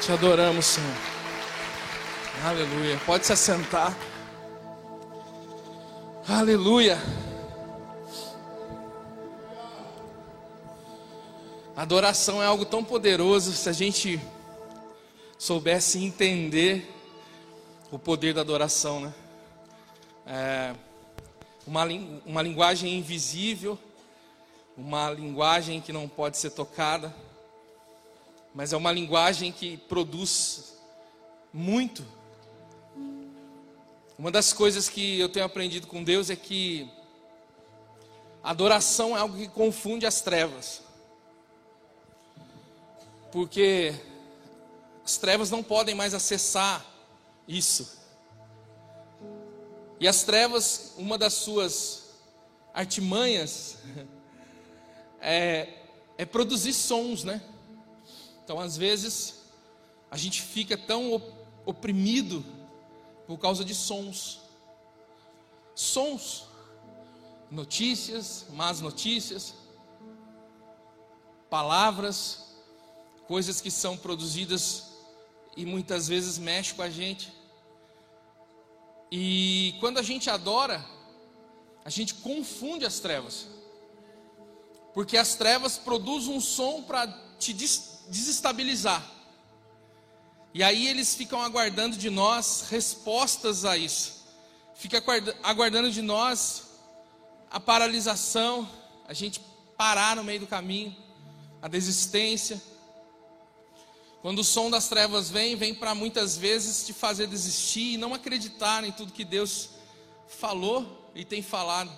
Te adoramos, Senhor. Aleluia. Pode se assentar. Aleluia. Adoração é algo tão poderoso se a gente soubesse entender o poder da adoração, né? É uma, uma linguagem invisível, uma linguagem que não pode ser tocada, mas é uma linguagem que produz muito. Uma das coisas que eu tenho aprendido com Deus é que adoração é algo que confunde as trevas. Porque as trevas não podem mais acessar isso. E as trevas, uma das suas artimanhas é, é produzir sons, né? Então, às vezes, a gente fica tão oprimido por causa de sons. Sons, notícias, más notícias, palavras, coisas que são produzidas e muitas vezes mexem com a gente. E quando a gente adora, a gente confunde as trevas. Porque as trevas produzem um som para te desestabilizar. E aí eles ficam aguardando de nós respostas a isso. Fica aguardando de nós a paralisação, a gente parar no meio do caminho, a desistência. Quando o som das trevas vem, vem para muitas vezes te fazer desistir e não acreditar em tudo que Deus falou e tem falado.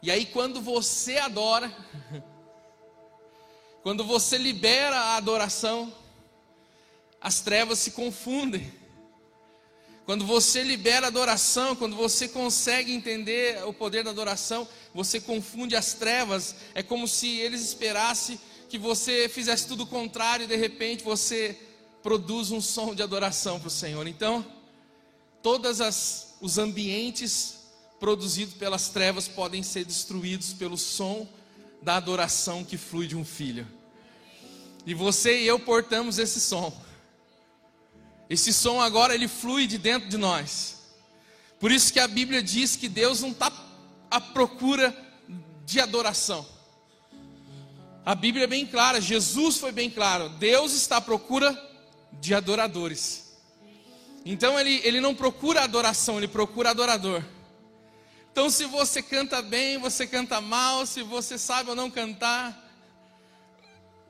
E aí, quando você adora, quando você libera a adoração, as trevas se confundem. Quando você libera a adoração, quando você consegue entender o poder da adoração, você confunde as trevas. É como se eles esperassem que você fizesse tudo o contrário e de repente você produz um som de adoração para o Senhor. Então, todos os ambientes produzidos pelas trevas podem ser destruídos pelo som da adoração que flui de um filho. E você e eu portamos esse som. Esse som agora ele flui de dentro de nós. Por isso que a Bíblia diz que Deus não está à procura de adoração. A Bíblia é bem clara, Jesus foi bem claro. Deus está à procura de adoradores. Então ele, ele não procura adoração, ele procura adorador. Então, se você canta bem, você canta mal, se você sabe ou não cantar,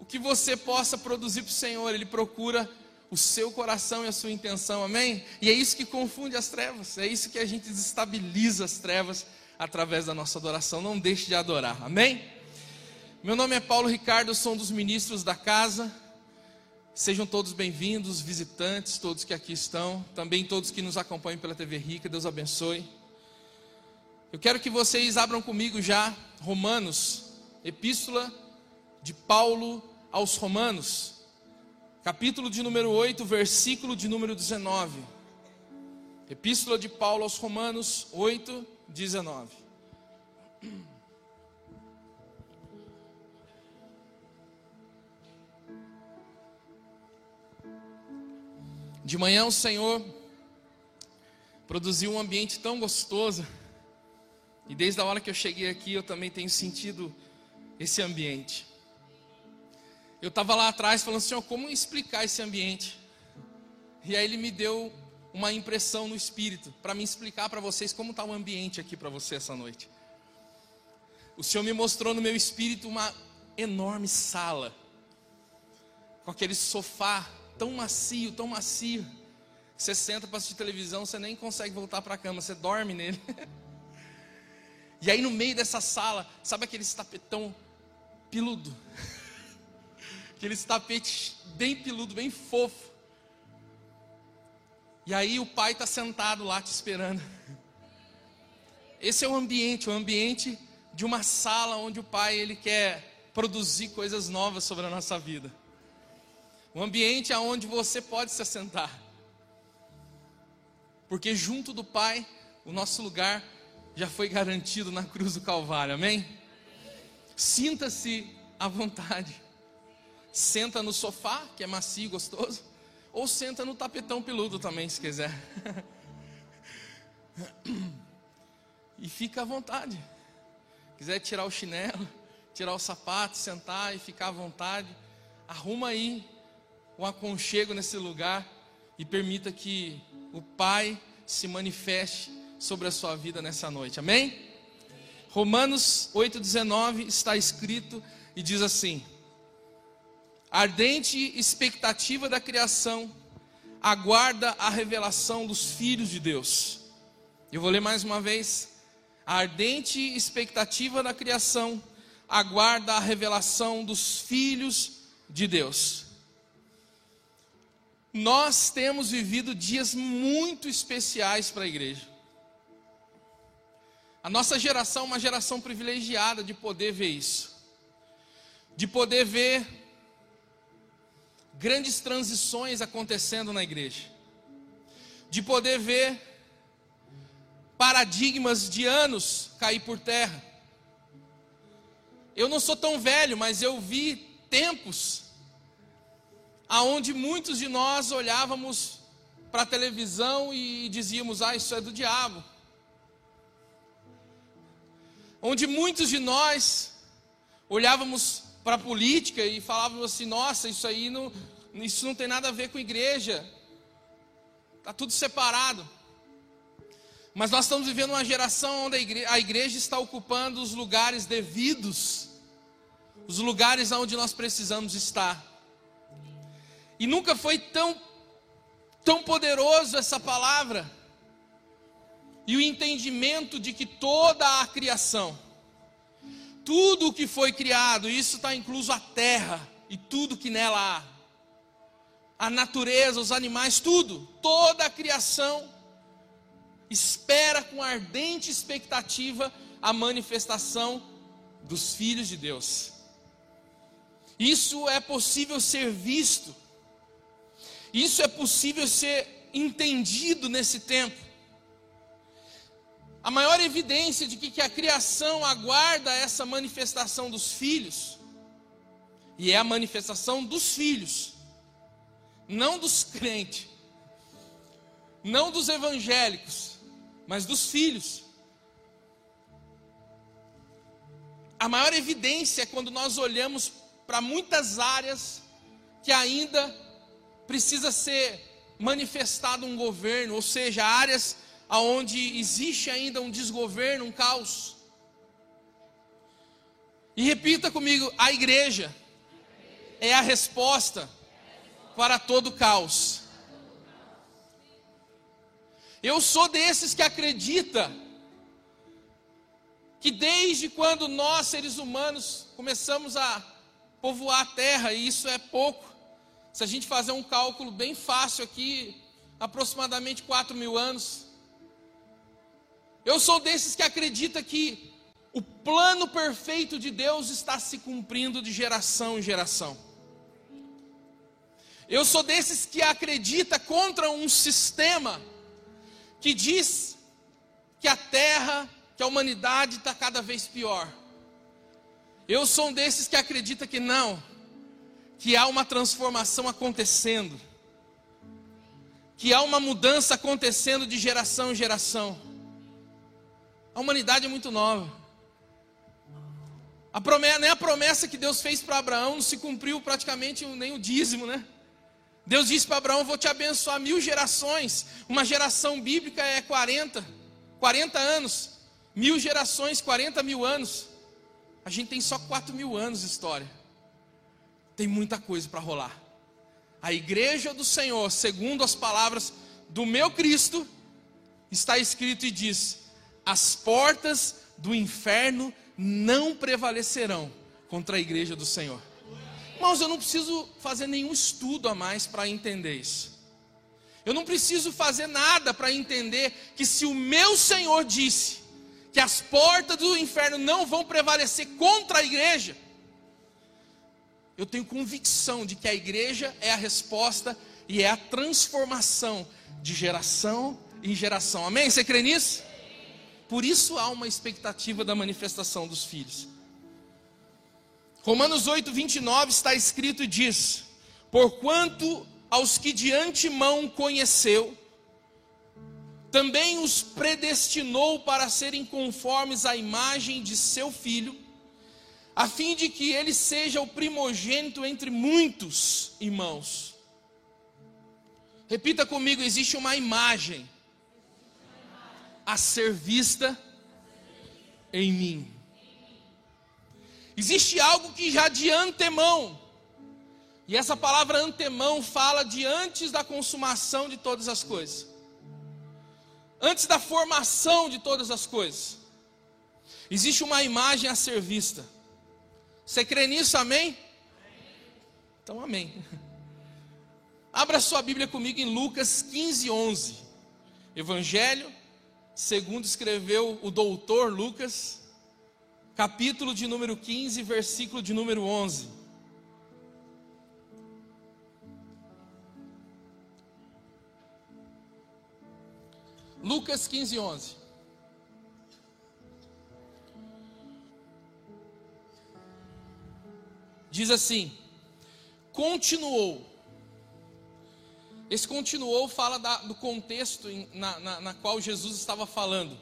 o que você possa produzir para o Senhor, Ele procura o seu coração e a sua intenção, amém? E é isso que confunde as trevas, é isso que a gente desestabiliza as trevas através da nossa adoração. Não deixe de adorar, amém? Meu nome é Paulo Ricardo, sou um dos ministros da casa. Sejam todos bem-vindos, visitantes, todos que aqui estão, também todos que nos acompanham pela TV Rica, Deus abençoe. Eu quero que vocês abram comigo já Romanos, Epístola de Paulo aos Romanos, capítulo de número 8, versículo de número 19. Epístola de Paulo aos Romanos 8, 19. De manhã o Senhor produziu um ambiente tão gostoso. E desde a hora que eu cheguei aqui, eu também tenho sentido esse ambiente. Eu estava lá atrás falando, Senhor, como explicar esse ambiente? E aí ele me deu uma impressão no espírito para me explicar para vocês como está o ambiente aqui para você essa noite. O Senhor me mostrou no meu espírito uma enorme sala com aquele sofá tão macio, tão macio. Você senta para assistir televisão, você nem consegue voltar para a cama, você dorme nele. e aí no meio dessa sala, sabe aquele tapetão peludo? aquele tapete bem peludo, bem fofo. E aí o pai está sentado lá te esperando. Esse é o ambiente, o ambiente de uma sala onde o pai ele quer produzir coisas novas sobre a nossa vida. Um ambiente aonde você pode se assentar. Porque junto do Pai, o nosso lugar já foi garantido na cruz do Calvário. Amém? Sinta-se à vontade. Senta no sofá, que é macio e gostoso, ou senta no tapetão peludo também, se quiser. e fica à vontade. Quiser tirar o chinelo, tirar o sapato, sentar e ficar à vontade, arruma aí um aconchego nesse lugar e permita que o Pai se manifeste sobre a sua vida nessa noite. Amém? Romanos 8,19 está escrito e diz assim: ardente expectativa da criação aguarda a revelação dos filhos de Deus. Eu vou ler mais uma vez. A ardente expectativa da criação aguarda a revelação dos filhos de Deus. Nós temos vivido dias muito especiais para a igreja. A nossa geração é uma geração privilegiada de poder ver isso, de poder ver grandes transições acontecendo na igreja, de poder ver paradigmas de anos cair por terra. Eu não sou tão velho, mas eu vi tempos aonde muitos de nós olhávamos para a televisão e dizíamos: "Ah, isso é do diabo". Onde muitos de nós olhávamos para a política e falávamos assim: "Nossa, isso aí não isso não tem nada a ver com igreja. Tá tudo separado". Mas nós estamos vivendo uma geração onde a igreja, a igreja está ocupando os lugares devidos, os lugares onde nós precisamos estar. E nunca foi tão, tão poderoso essa palavra. E o entendimento de que toda a criação, tudo o que foi criado, isso está incluso a terra e tudo que nela há, a natureza, os animais, tudo, toda a criação espera com ardente expectativa a manifestação dos filhos de Deus. Isso é possível ser visto isso é possível ser entendido nesse tempo. A maior evidência de que, que a criação aguarda essa manifestação dos filhos, e é a manifestação dos filhos, não dos crentes, não dos evangélicos, mas dos filhos. A maior evidência é quando nós olhamos para muitas áreas que ainda precisa ser manifestado um governo, ou seja, áreas onde existe ainda um desgoverno, um caos. E repita comigo: a igreja é a resposta para todo caos. Eu sou desses que acredita que desde quando nós seres humanos começamos a povoar a terra, e isso é pouco, se a gente fazer um cálculo bem fácil aqui, aproximadamente 4 mil anos. Eu sou desses que acredita que o plano perfeito de Deus está se cumprindo de geração em geração. Eu sou desses que acredita contra um sistema que diz que a terra, que a humanidade está cada vez pior. Eu sou um desses que acredita que não, que há uma transformação acontecendo, que há uma mudança acontecendo de geração em geração. A humanidade é muito nova. A promessa, nem a promessa que Deus fez para Abraão não se cumpriu praticamente nem o dízimo, né? Deus disse para Abraão: Vou te abençoar mil gerações. Uma geração bíblica é 40, 40 anos. Mil gerações, 40 mil anos. A gente tem só 4 mil anos de história tem muita coisa para rolar. A igreja do Senhor, segundo as palavras do meu Cristo, está escrito e diz: as portas do inferno não prevalecerão contra a igreja do Senhor. Irmãos, eu não preciso fazer nenhum estudo a mais para entender isso. Eu não preciso fazer nada para entender que se o meu Senhor disse que as portas do inferno não vão prevalecer contra a igreja, eu tenho convicção de que a igreja é a resposta e é a transformação de geração em geração. Amém? Você crê nisso? Por isso há uma expectativa da manifestação dos filhos. Romanos 8, 29 está escrito e diz: Porquanto aos que de antemão conheceu, também os predestinou para serem conformes à imagem de seu filho, a fim de que ele seja o primogênito entre muitos irmãos. Repita comigo: existe uma imagem a ser vista em mim. Existe algo que já de antemão, e essa palavra antemão fala de antes da consumação de todas as coisas, antes da formação de todas as coisas. Existe uma imagem a ser vista. Você crê nisso, amém? Então, amém. Abra sua Bíblia comigo em Lucas 15, 11. Evangelho, segundo escreveu o doutor Lucas, capítulo de número 15, versículo de número 11. Lucas 15, 11. Diz assim: continuou. Esse continuou fala da, do contexto em, na, na, na qual Jesus estava falando.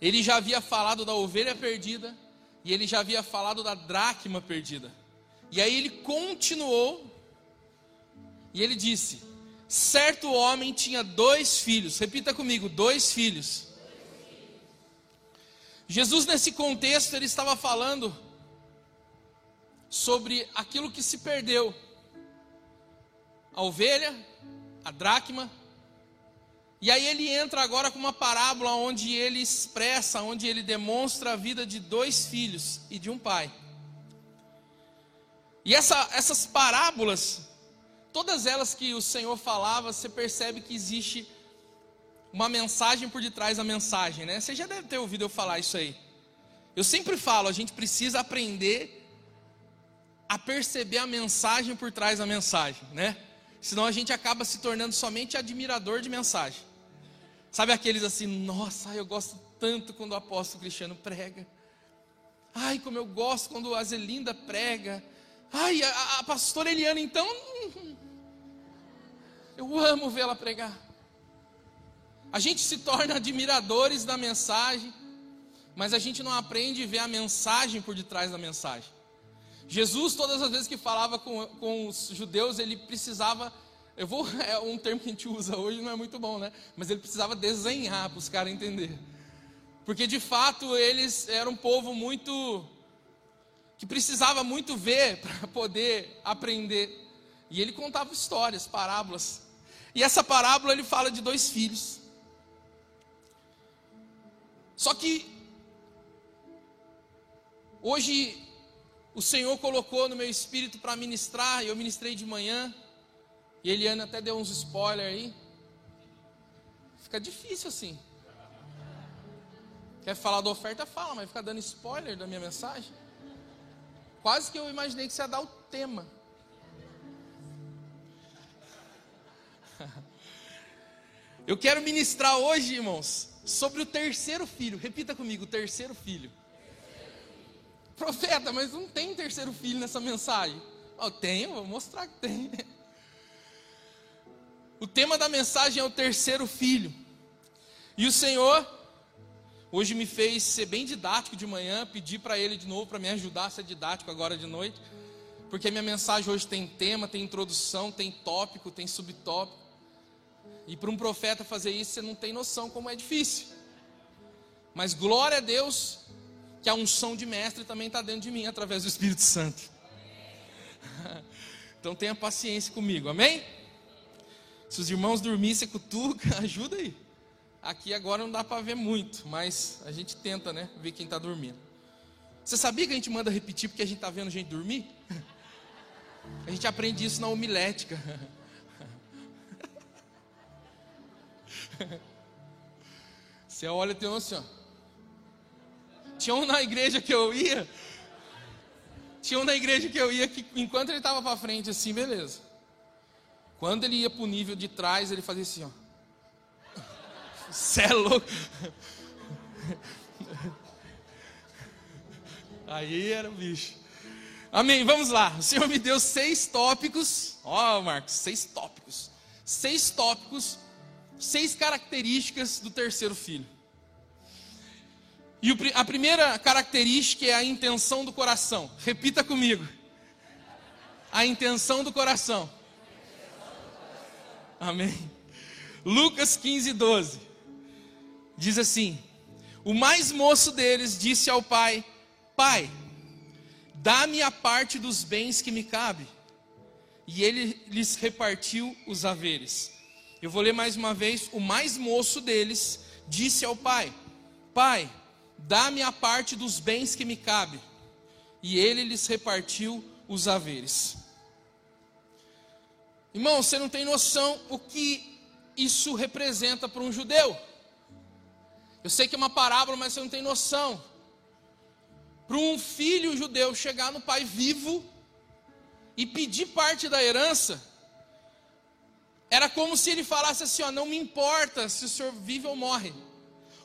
Ele já havia falado da ovelha perdida e ele já havia falado da dracma perdida. E aí ele continuou e ele disse: Certo homem tinha dois filhos. Repita comigo: dois filhos. Jesus, nesse contexto, ele estava falando sobre aquilo que se perdeu: a ovelha, a dracma. E aí ele entra agora com uma parábola onde ele expressa, onde ele demonstra a vida de dois filhos e de um pai. E essa, essas parábolas, todas elas que o Senhor falava, você percebe que existe uma mensagem por detrás da mensagem, né? Você já deve ter ouvido eu falar isso aí. Eu sempre falo, a gente precisa aprender a perceber a mensagem por trás da mensagem, né? Senão a gente acaba se tornando somente admirador de mensagem. Sabe aqueles assim, nossa, eu gosto tanto quando o apóstolo Cristiano prega. Ai, como eu gosto quando a Zelinda prega. Ai, a, a pastora Eliana, então. Eu amo vê-la pregar. A gente se torna admiradores da mensagem, mas a gente não aprende a ver a mensagem por detrás da mensagem. Jesus, todas as vezes que falava com, com os judeus, ele precisava. Eu vou, é um termo que a gente usa hoje, não é muito bom, né? Mas ele precisava desenhar para os caras entenderem. Porque de fato eles eram um povo muito. que precisava muito ver para poder aprender. E ele contava histórias, parábolas. E essa parábola ele fala de dois filhos. Só que hoje o Senhor colocou no meu espírito para ministrar, e eu ministrei de manhã, e Eliana até deu uns spoilers aí. Fica difícil assim. Quer falar da oferta? Fala, mas fica dando spoiler da minha mensagem. Quase que eu imaginei que você ia dar o tema. Eu quero ministrar hoje, irmãos, sobre o terceiro filho. Repita comigo: o terceiro filho. Profeta, mas não tem terceiro filho nessa mensagem. Eu tenho, vou mostrar que tem. O tema da mensagem é o terceiro filho. E o Senhor hoje me fez ser bem didático de manhã, pedi para ele de novo para me ajudar a ser didático agora de noite, porque a minha mensagem hoje tem tema, tem introdução, tem tópico, tem subtópico. E para um profeta fazer isso, você não tem noção como é difícil. Mas glória a Deus que a unção de mestre também está dentro de mim através do Espírito Santo. Então tenha paciência comigo, amém? Se os irmãos dormirem, você cutuca, ajuda aí. Aqui agora não dá para ver muito, mas a gente tenta, né? Ver quem está dormindo. Você sabia que a gente manda repetir porque a gente está vendo gente dormir? A gente aprende isso na homilética. Você olha e tem um assim, ó. Tinha um na igreja que eu ia. Tinha um na igreja que eu ia que enquanto ele estava para frente assim, beleza. Quando ele ia para o nível de trás, ele fazia assim, ó. Cê é louco. Aí era o bicho. Amém. Vamos lá. O Senhor me deu seis tópicos. Ó, oh, Marcos, seis tópicos. Seis tópicos, seis características do terceiro filho. E a primeira característica é a intenção do coração. Repita comigo. A intenção do coração. Amém. Lucas 15, 12. Diz assim: O mais moço deles disse ao pai: Pai, dá-me a parte dos bens que me cabe. E ele lhes repartiu os haveres. Eu vou ler mais uma vez. O mais moço deles disse ao pai: Pai, dá-me a parte dos bens que me cabe. E ele lhes repartiu os haveres. Irmão, você não tem noção o que isso representa para um judeu. Eu sei que é uma parábola, mas você não tem noção. Para um filho judeu chegar no pai vivo e pedir parte da herança, era como se ele falasse assim: ó, não me importa se o senhor vive ou morre.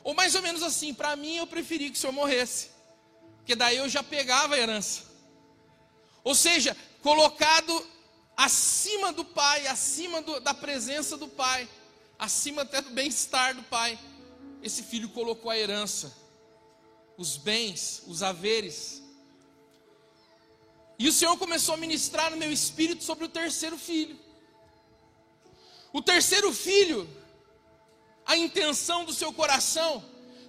Ou mais ou menos assim, para mim eu preferi que o senhor morresse, porque daí eu já pegava a herança. Ou seja, colocado acima do pai, acima do, da presença do pai, acima até do bem-estar do pai, esse filho colocou a herança, os bens, os haveres. E o Senhor começou a ministrar no meu espírito sobre o terceiro filho. O terceiro filho, a intenção do seu coração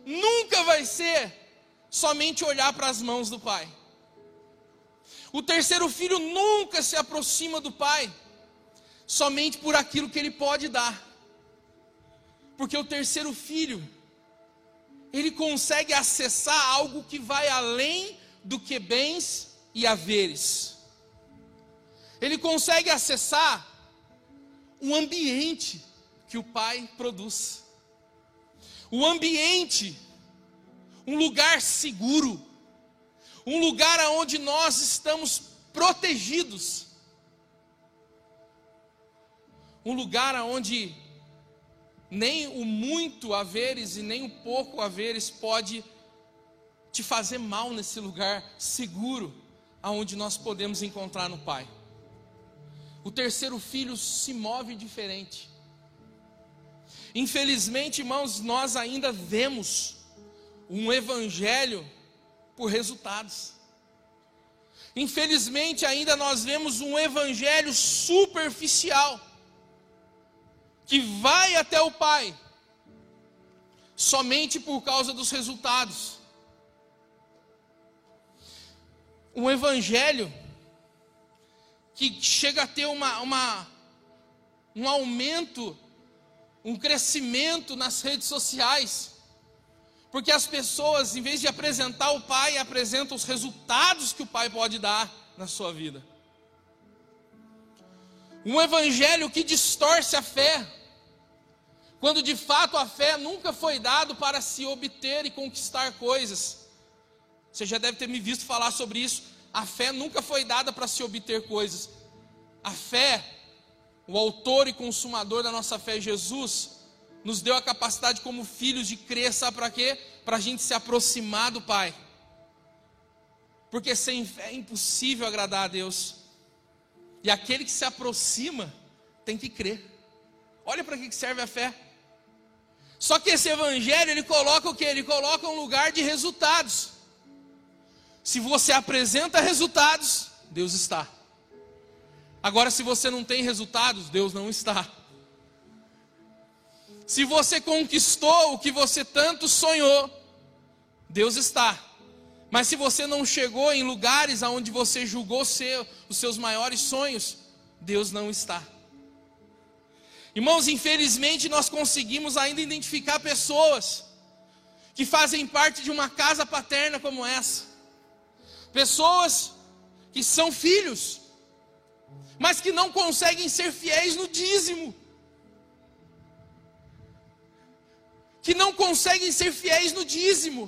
nunca vai ser somente olhar para as mãos do pai. O terceiro filho nunca se aproxima do pai somente por aquilo que ele pode dar. Porque o terceiro filho, ele consegue acessar algo que vai além do que bens e haveres. Ele consegue acessar um ambiente que o pai produz. O ambiente, um lugar seguro, um lugar onde nós estamos protegidos. Um lugar onde nem o muito haveres e nem o pouco haveres pode te fazer mal nesse lugar seguro aonde nós podemos encontrar no Pai. O terceiro filho se move diferente. Infelizmente, irmãos, nós ainda vemos um evangelho por resultados. Infelizmente, ainda nós vemos um evangelho superficial que vai até o Pai somente por causa dos resultados. Um evangelho que chega a ter uma, uma, um aumento, um crescimento nas redes sociais, porque as pessoas, em vez de apresentar o Pai, apresentam os resultados que o Pai pode dar na sua vida. Um evangelho que distorce a fé, quando de fato a fé nunca foi dado para se obter e conquistar coisas. Você já deve ter me visto falar sobre isso. A fé nunca foi dada para se obter coisas. A fé, o autor e consumador da nossa fé, Jesus, nos deu a capacidade como filhos de crer, sabe para quê? Para a gente se aproximar do Pai. Porque sem fé é impossível agradar a Deus. E aquele que se aproxima tem que crer. Olha para que serve a fé. Só que esse evangelho ele coloca o que? Ele coloca um lugar de resultados. Se você apresenta resultados, Deus está. Agora, se você não tem resultados, Deus não está. Se você conquistou o que você tanto sonhou, Deus está. Mas se você não chegou em lugares aonde você julgou ser os seus maiores sonhos, Deus não está. Irmãos, infelizmente nós conseguimos ainda identificar pessoas que fazem parte de uma casa paterna como essa. Pessoas que são filhos, mas que não conseguem ser fiéis no dízimo. Que não conseguem ser fiéis no dízimo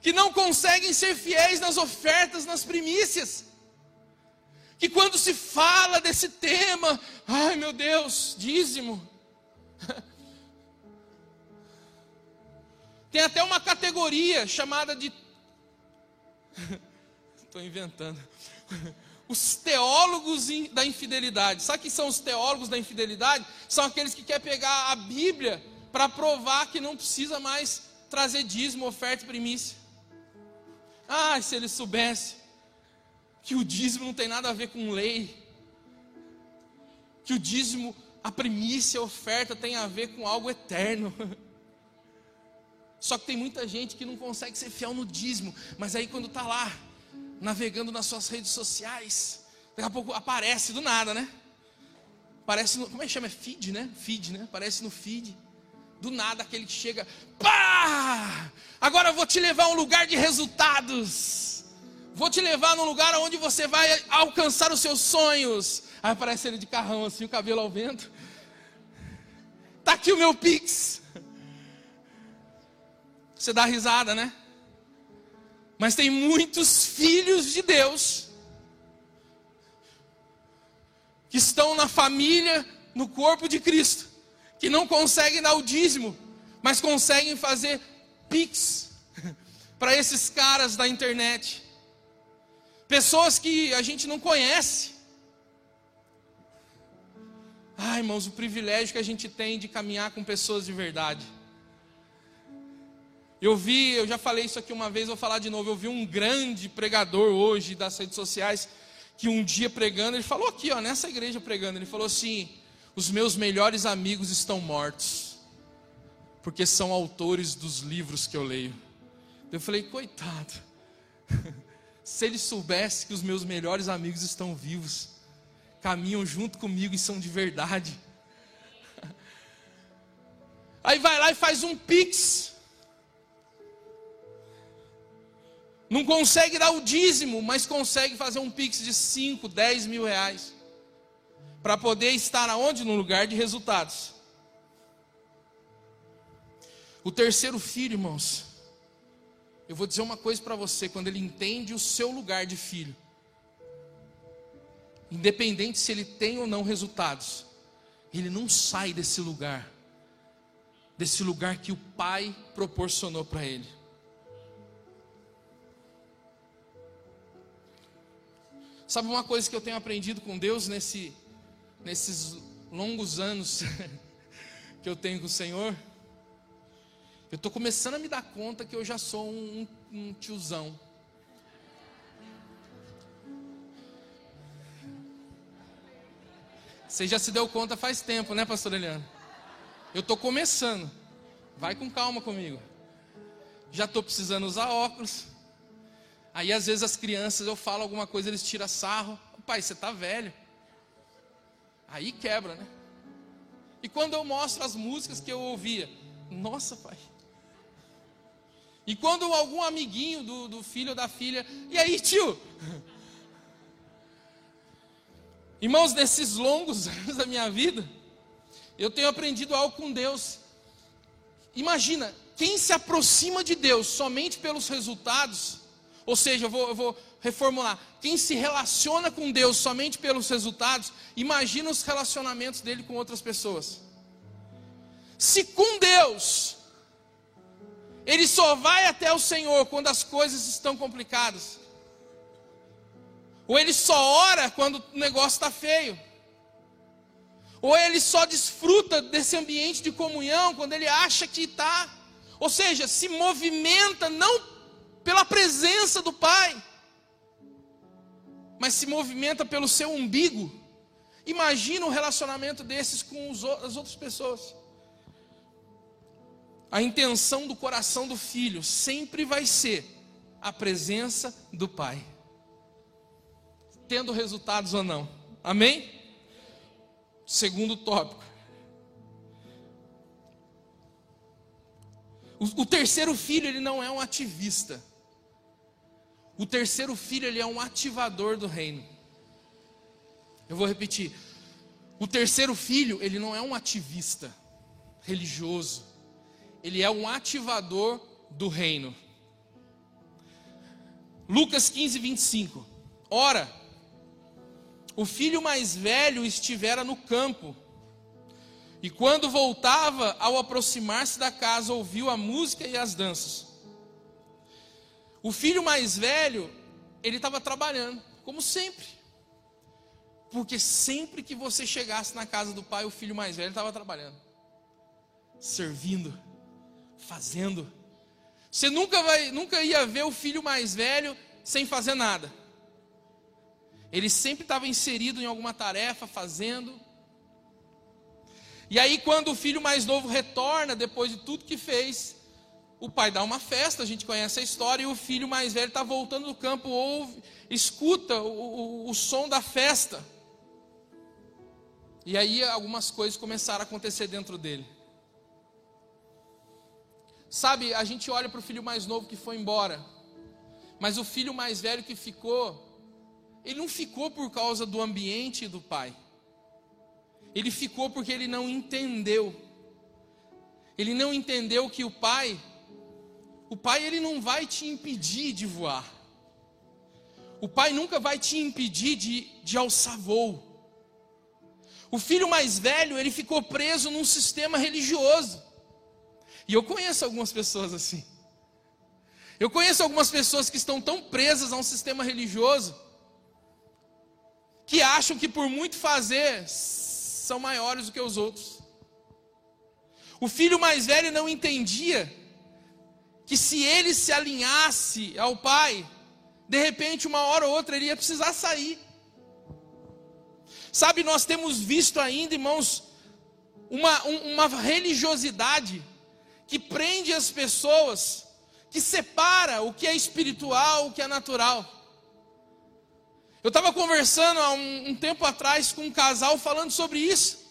que não conseguem ser fiéis nas ofertas, nas primícias. Que quando se fala desse tema, ai meu Deus, dízimo. Tem até uma categoria chamada de Estou inventando. Os teólogos da infidelidade. Sabe que são os teólogos da infidelidade? São aqueles que querem pegar a Bíblia para provar que não precisa mais trazer dízimo, oferta e primícia. Ah, se ele soubesse que o dízimo não tem nada a ver com lei, que o dízimo, a primícia, a oferta tem a ver com algo eterno. Só que tem muita gente que não consegue ser fiel no dízimo, mas aí quando está lá, navegando nas suas redes sociais, daqui a pouco aparece do nada, né? Aparece no, como é que chama? É feed, né? Feed, né? Aparece no feed. Do nada aquele que chega, pá! Agora eu vou te levar a um lugar de resultados. Vou te levar num lugar onde você vai alcançar os seus sonhos. Aí aparece ele de carrão assim, o cabelo ao vento. Tá aqui o meu Pix. Você dá risada, né? Mas tem muitos filhos de Deus que estão na família, no corpo de Cristo, que não conseguem dar o dízimo, mas conseguem fazer pix para esses caras da internet. Pessoas que a gente não conhece. Ai, irmãos, o privilégio que a gente tem de caminhar com pessoas de verdade. Eu vi, eu já falei isso aqui uma vez, vou falar de novo. Eu vi um grande pregador hoje das redes sociais que um dia pregando, ele falou aqui, ó, nessa igreja pregando, ele falou assim: "Os meus melhores amigos estão mortos, porque são autores dos livros que eu leio". Eu falei: "Coitado. Se ele soubesse que os meus melhores amigos estão vivos, caminham junto comigo e são de verdade". Aí vai lá e faz um pix Não consegue dar o dízimo, mas consegue fazer um pix de 5, 10 mil reais. Para poder estar aonde? No lugar de resultados. O terceiro filho, irmãos. Eu vou dizer uma coisa para você: quando ele entende o seu lugar de filho, independente se ele tem ou não resultados, ele não sai desse lugar, desse lugar que o pai proporcionou para ele. Sabe uma coisa que eu tenho aprendido com Deus nesse, nesses longos anos que eu tenho com o Senhor? Eu estou começando a me dar conta que eu já sou um, um tiozão. Você já se deu conta faz tempo, né, pastor Eliana? Eu estou começando. Vai com calma comigo. Já estou precisando usar óculos. Aí às vezes as crianças, eu falo alguma coisa, eles tiram sarro. Pai, você está velho. Aí quebra, né? E quando eu mostro as músicas que eu ouvia, nossa, pai. E quando algum amiguinho do, do filho ou da filha, e aí, tio? Irmãos, nesses longos anos da minha vida, eu tenho aprendido algo com Deus. Imagina, quem se aproxima de Deus somente pelos resultados, ou seja, eu vou, eu vou reformular. Quem se relaciona com Deus somente pelos resultados, imagina os relacionamentos dele com outras pessoas. Se com Deus, ele só vai até o Senhor quando as coisas estão complicadas. Ou ele só ora quando o negócio está feio. Ou ele só desfruta desse ambiente de comunhão quando ele acha que está. Ou seja, se movimenta não pela presença do Pai, mas se movimenta pelo seu umbigo. Imagina um relacionamento desses com as outras pessoas. A intenção do coração do filho sempre vai ser a presença do Pai, tendo resultados ou não. Amém? Segundo tópico. O, o terceiro filho, ele não é um ativista. O terceiro filho, ele é um ativador do reino. Eu vou repetir. O terceiro filho, ele não é um ativista religioso. Ele é um ativador do reino. Lucas 15, 25. Ora, o filho mais velho estivera no campo. E quando voltava, ao aproximar-se da casa, ouviu a música e as danças. O filho mais velho ele estava trabalhando, como sempre. Porque sempre que você chegasse na casa do pai, o filho mais velho estava trabalhando, servindo, fazendo. Você nunca, vai, nunca ia ver o filho mais velho sem fazer nada. Ele sempre estava inserido em alguma tarefa, fazendo. E aí, quando o filho mais novo retorna, depois de tudo que fez, o pai dá uma festa, a gente conhece a história, e o filho mais velho está voltando do campo, ouve, escuta o, o, o som da festa. E aí algumas coisas começaram a acontecer dentro dele. Sabe, a gente olha para o filho mais novo que foi embora, mas o filho mais velho que ficou, ele não ficou por causa do ambiente do pai. Ele ficou porque ele não entendeu. Ele não entendeu que o pai, o pai ele não vai te impedir de voar. O pai nunca vai te impedir de, de alçar voo. O filho mais velho, ele ficou preso num sistema religioso. E eu conheço algumas pessoas assim. Eu conheço algumas pessoas que estão tão presas a um sistema religioso que acham que por muito fazer são maiores do que os outros. O filho mais velho não entendia que se ele se alinhasse ao pai, de repente, uma hora ou outra, ele ia precisar sair. Sabe, nós temos visto ainda, irmãos, uma, uma religiosidade que prende as pessoas, que separa o que é espiritual, o que é natural. Eu estava conversando há um, um, tempo atrás com um casal falando sobre isso.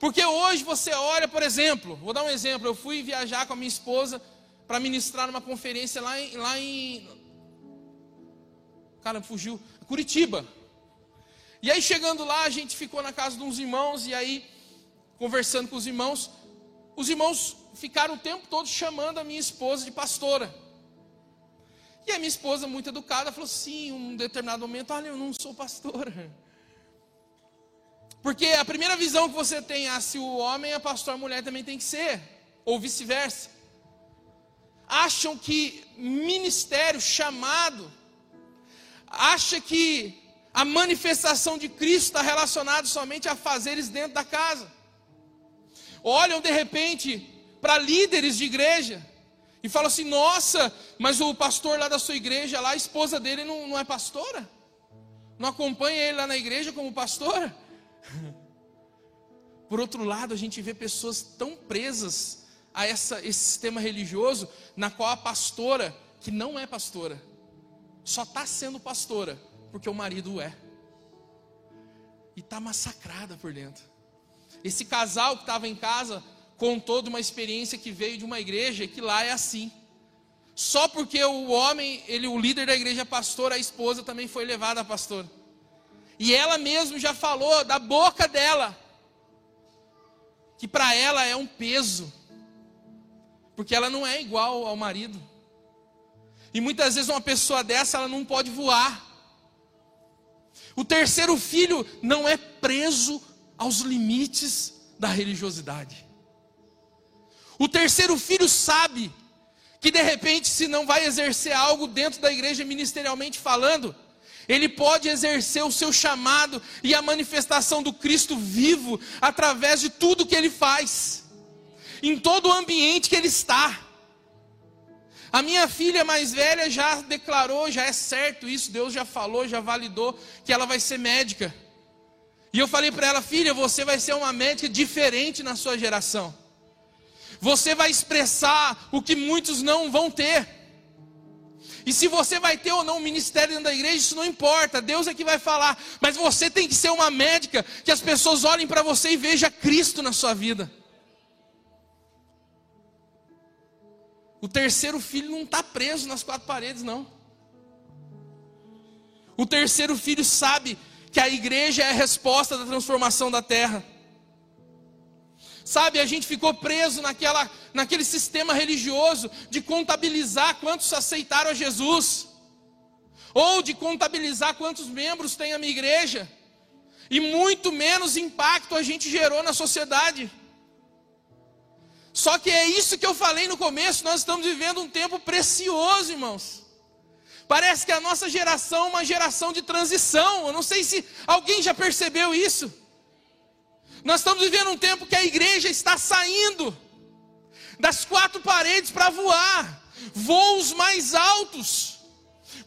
Porque hoje você olha, por exemplo, vou dar um exemplo. Eu fui viajar com a minha esposa para ministrar numa conferência lá em, lá em. Cara, fugiu. Curitiba. E aí chegando lá, a gente ficou na casa de uns irmãos, e aí, conversando com os irmãos, os irmãos ficaram o tempo todo chamando a minha esposa de pastora. E a minha esposa, muito educada, falou em um determinado momento: Olha, eu não sou pastora. Porque a primeira visão que você tem, ah, se o homem é pastor, a mulher também tem que ser, ou vice-versa. Acham que ministério, chamado, acha que a manifestação de Cristo está relacionada somente a fazeres dentro da casa. Olham de repente para líderes de igreja e fala assim: nossa, mas o pastor lá da sua igreja, lá, a esposa dele não, não é pastora? Não acompanha ele lá na igreja como pastora? Por outro lado, a gente vê pessoas tão presas a essa, esse sistema religioso, na qual a pastora, que não é pastora, só está sendo pastora porque o marido é, e está massacrada por dentro. Esse casal que estava em casa contou de uma experiência que veio de uma igreja que lá é assim. Só porque o homem, ele, o líder da igreja é pastor, a esposa também foi levada a pastor. E ela mesmo já falou da boca dela que para ela é um peso, porque ela não é igual ao marido. E muitas vezes uma pessoa dessa ela não pode voar. O terceiro filho não é preso aos limites da religiosidade. O terceiro filho sabe que de repente, se não vai exercer algo dentro da igreja ministerialmente falando, ele pode exercer o seu chamado e a manifestação do Cristo vivo através de tudo que ele faz, em todo o ambiente que ele está. A minha filha mais velha já declarou, já é certo isso, Deus já falou, já validou que ela vai ser médica. E eu falei para ela, filha, você vai ser uma médica diferente na sua geração. Você vai expressar o que muitos não vão ter. E se você vai ter ou não um ministério dentro da igreja, isso não importa, Deus é que vai falar. Mas você tem que ser uma médica que as pessoas olhem para você e vejam Cristo na sua vida. O terceiro filho não está preso nas quatro paredes, não. O terceiro filho sabe que a igreja é a resposta da transformação da terra. Sabe, a gente ficou preso naquela, naquele sistema religioso de contabilizar quantos aceitaram a Jesus, ou de contabilizar quantos membros tem a minha igreja, e muito menos impacto a gente gerou na sociedade. Só que é isso que eu falei no começo, nós estamos vivendo um tempo precioso, irmãos. Parece que a nossa geração é uma geração de transição. Eu não sei se alguém já percebeu isso. Nós estamos vivendo um tempo que a igreja está saindo das quatro paredes para voar voos mais altos,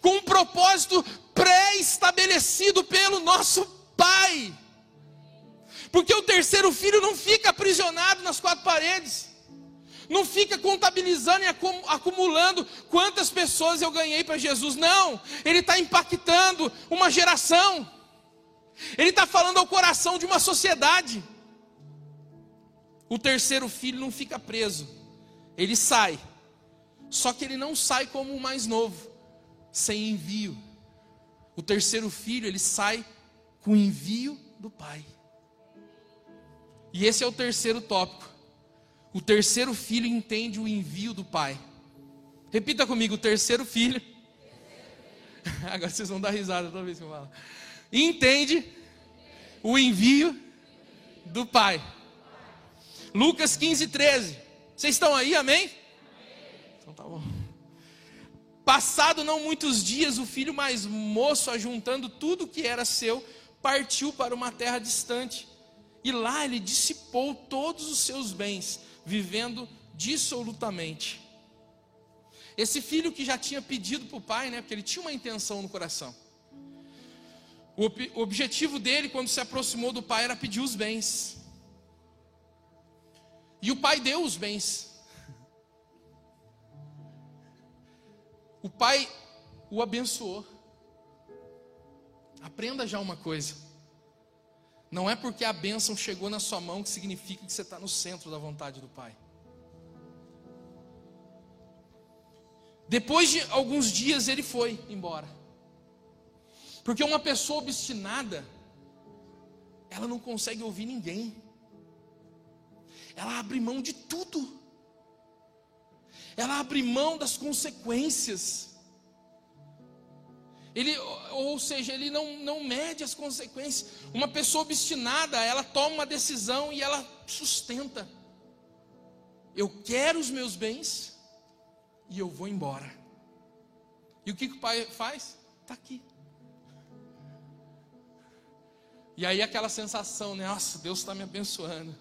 com um propósito pré-estabelecido pelo nosso Pai. Porque o terceiro filho não fica aprisionado nas quatro paredes não fica contabilizando e acumulando quantas pessoas eu ganhei para Jesus. Não, ele está impactando uma geração, ele está falando ao coração de uma sociedade. O terceiro filho não fica preso, ele sai, só que ele não sai como o mais novo, sem envio. O terceiro filho, ele sai com envio do pai. E esse é o terceiro tópico. O terceiro filho entende o envio do pai. Repita comigo: o terceiro filho. Agora vocês vão dar risada toda vez que eu falo. Entende o envio do pai. Lucas 15, 13. Vocês estão aí, amém? Então tá bom. Passado não muitos dias, o filho mais moço, ajuntando tudo que era seu, partiu para uma terra distante. E lá ele dissipou todos os seus bens vivendo dissolutamente. Esse filho que já tinha pedido para o pai, né, porque ele tinha uma intenção no coração. O, objetivo dele, quando se aproximou do pai, era pedir os bens. E o pai deu os bens. O pai o abençoou. Aprenda já uma coisa. Não é porque a bênção chegou na sua mão que significa que você está no centro da vontade do Pai. Depois de alguns dias ele foi embora. Porque uma pessoa obstinada, ela não consegue ouvir ninguém. Ela abre mão de tudo. Ela abre mão das consequências. Ele, ou seja, ele não, não mede as consequências. Uma pessoa obstinada, ela toma uma decisão e ela sustenta. Eu quero os meus bens e eu vou embora. E o que, que o pai faz? Está aqui. E aí aquela sensação, né? Nossa, Deus está me abençoando.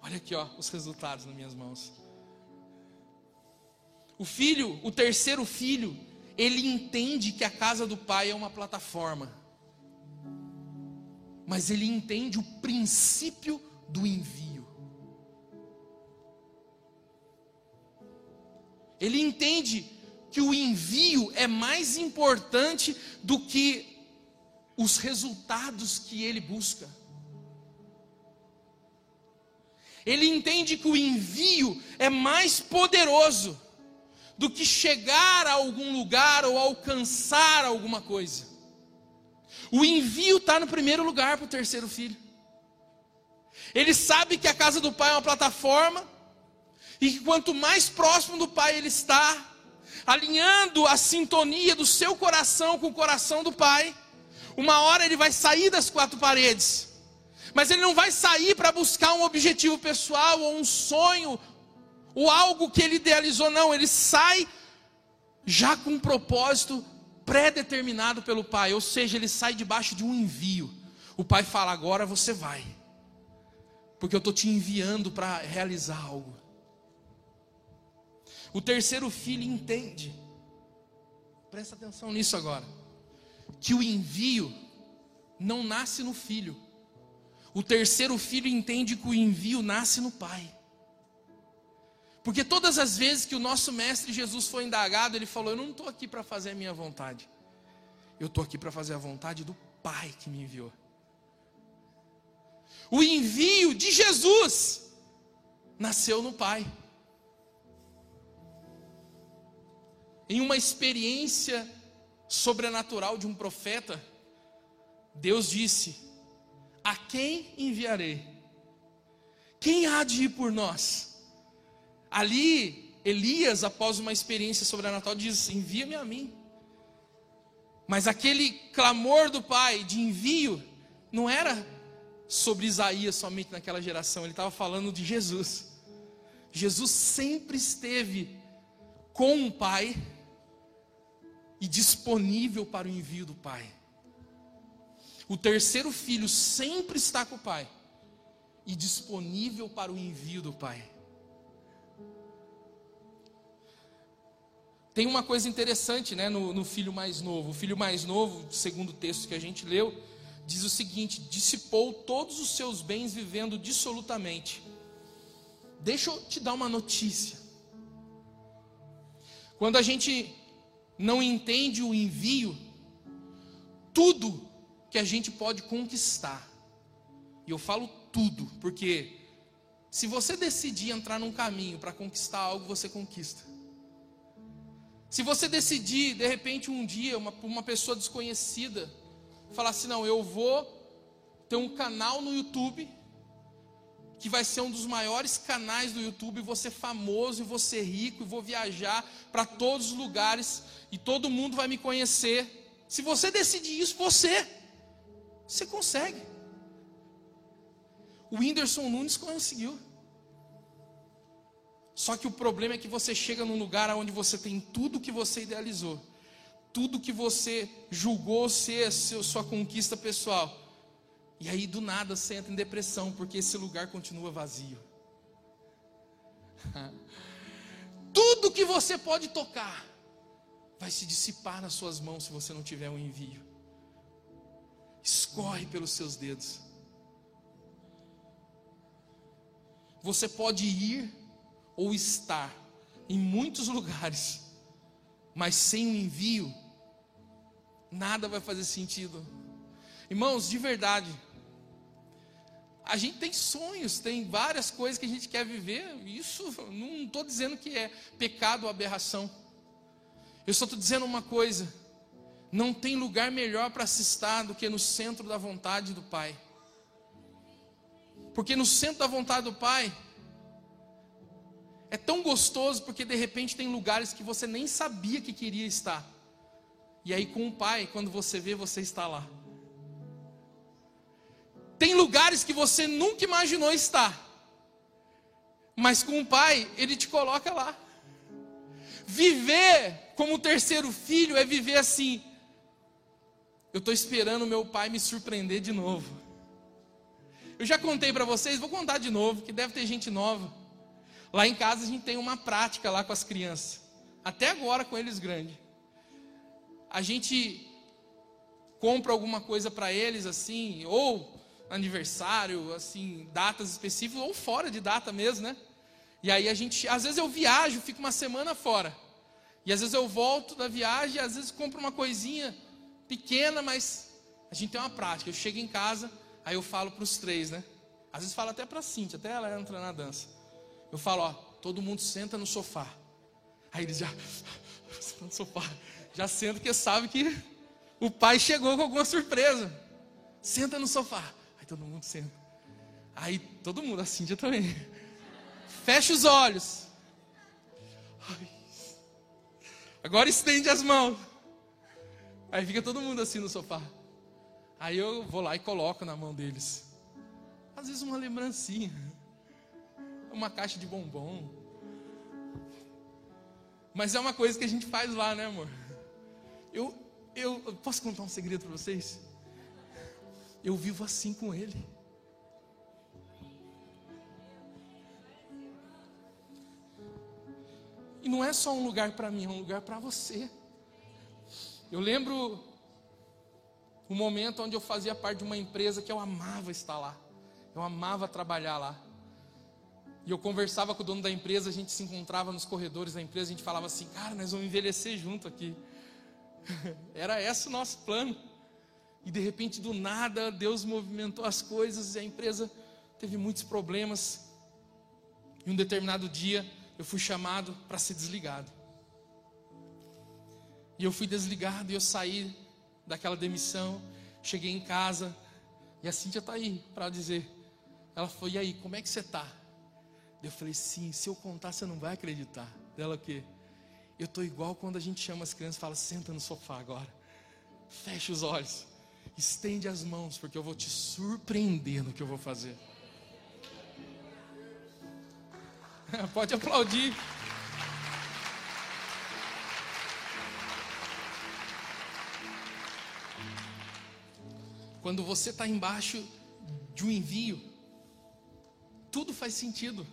Olha aqui, ó, os resultados nas minhas mãos. O filho, o terceiro filho, ele entende que a casa do pai é uma plataforma, mas ele entende o princípio do envio. Ele entende que o envio é mais importante do que os resultados que ele busca. Ele entende que o envio é mais poderoso do que chegar a algum lugar ou alcançar alguma coisa. O envio está no primeiro lugar para o terceiro filho. Ele sabe que a casa do pai é uma plataforma, e que quanto mais próximo do pai ele está, alinhando a sintonia do seu coração com o coração do pai, uma hora ele vai sair das quatro paredes, mas ele não vai sair para buscar um objetivo pessoal ou um sonho o algo que ele idealizou, não, ele sai já com um propósito pré-determinado pelo pai, ou seja, ele sai debaixo de um envio. O pai fala: agora você vai, porque eu estou te enviando para realizar algo. O terceiro filho entende, presta atenção nisso agora, que o envio não nasce no filho, o terceiro filho entende que o envio nasce no pai. Porque todas as vezes que o nosso mestre Jesus foi indagado, ele falou: Eu não estou aqui para fazer a minha vontade, eu estou aqui para fazer a vontade do Pai que me enviou. O envio de Jesus nasceu no Pai. Em uma experiência sobrenatural de um profeta, Deus disse: A quem enviarei? Quem há de ir por nós? Ali, Elias, após uma experiência sobrenatural, diz: Envia-me a mim. Mas aquele clamor do pai de envio não era sobre Isaías somente naquela geração, ele estava falando de Jesus. Jesus sempre esteve com o pai e disponível para o envio do pai. O terceiro filho sempre está com o pai e disponível para o envio do pai. Tem uma coisa interessante né, no, no, filho mais novo. O filho mais novo, segundo o texto que a gente leu, diz o seguinte: dissipou todos os seus bens vivendo dissolutamente. Deixa eu te dar uma notícia. Quando a gente não entende o envio, tudo que a gente pode conquistar, e eu falo tudo, porque se você decidir entrar num caminho para conquistar algo, você conquista. Se você decidir, de repente, um dia, uma, uma pessoa desconhecida, falar assim: não, eu vou ter um canal no YouTube, que vai ser um dos maiores canais do YouTube, vou ser famoso e vou ser rico, e vou viajar para todos os lugares, e todo mundo vai me conhecer. Se você decidir isso, você, você consegue. O Whindersson Nunes conseguiu. Só que o problema é que você chega num lugar onde você tem tudo que você idealizou, tudo que você julgou ser sua conquista pessoal. E aí do nada você entra em depressão, porque esse lugar continua vazio. tudo que você pode tocar vai se dissipar nas suas mãos se você não tiver um envio. Escorre pelos seus dedos. Você pode ir ou estar em muitos lugares, mas sem o envio, nada vai fazer sentido. Irmãos, de verdade, a gente tem sonhos, tem várias coisas que a gente quer viver. Isso não estou dizendo que é pecado ou aberração. Eu só estou dizendo uma coisa: não tem lugar melhor para se estar do que no centro da vontade do Pai. Porque no centro da vontade do Pai, é tão gostoso porque de repente tem lugares que você nem sabia que queria estar. E aí com o pai, quando você vê, você está lá. Tem lugares que você nunca imaginou estar. Mas com o pai, ele te coloca lá. Viver como terceiro filho é viver assim. Eu estou esperando meu pai me surpreender de novo. Eu já contei para vocês, vou contar de novo, que deve ter gente nova. Lá em casa a gente tem uma prática lá com as crianças. Até agora com eles grandes. A gente compra alguma coisa para eles assim, ou aniversário, assim, datas específicas ou fora de data mesmo, né? E aí a gente, às vezes eu viajo, fico uma semana fora. E às vezes eu volto da viagem, às vezes compro uma coisinha pequena, mas a gente tem uma prática. Eu chego em casa, aí eu falo para os três, né? Às vezes falo até para a Cintia, até ela entra na dança. Eu falo, ó, todo mundo senta no sofá. Aí eles já senta no sofá, já senta porque sabe que o pai chegou com alguma surpresa. Senta no sofá. Aí todo mundo senta. Aí todo mundo, a Cíntia também. Fecha os olhos. Agora estende as mãos. Aí fica todo mundo assim no sofá. Aí eu vou lá e coloco na mão deles. Às vezes uma lembrancinha uma caixa de bombom. Mas é uma coisa que a gente faz lá, né, amor? Eu, eu, posso contar um segredo para vocês? Eu vivo assim com ele. E não é só um lugar para mim, é um lugar para você. Eu lembro o momento onde eu fazia parte de uma empresa que eu amava estar lá. Eu amava trabalhar lá. E eu conversava com o dono da empresa, a gente se encontrava nos corredores da empresa, a gente falava assim, cara, nós vamos envelhecer junto aqui. Era esse o nosso plano. E de repente, do nada, Deus movimentou as coisas e a empresa teve muitos problemas. E um determinado dia, eu fui chamado para ser desligado. E eu fui desligado e eu saí daquela demissão. Cheguei em casa e a Cíntia está aí para dizer. Ela foi, e aí, como é que você está? Eu falei, sim, se eu contar, você não vai acreditar. Dela o quê? Eu estou igual quando a gente chama as crianças e fala, senta no sofá agora. Fecha os olhos. Estende as mãos, porque eu vou te surpreender no que eu vou fazer. Pode aplaudir. Quando você está embaixo de um envio, tudo faz sentido.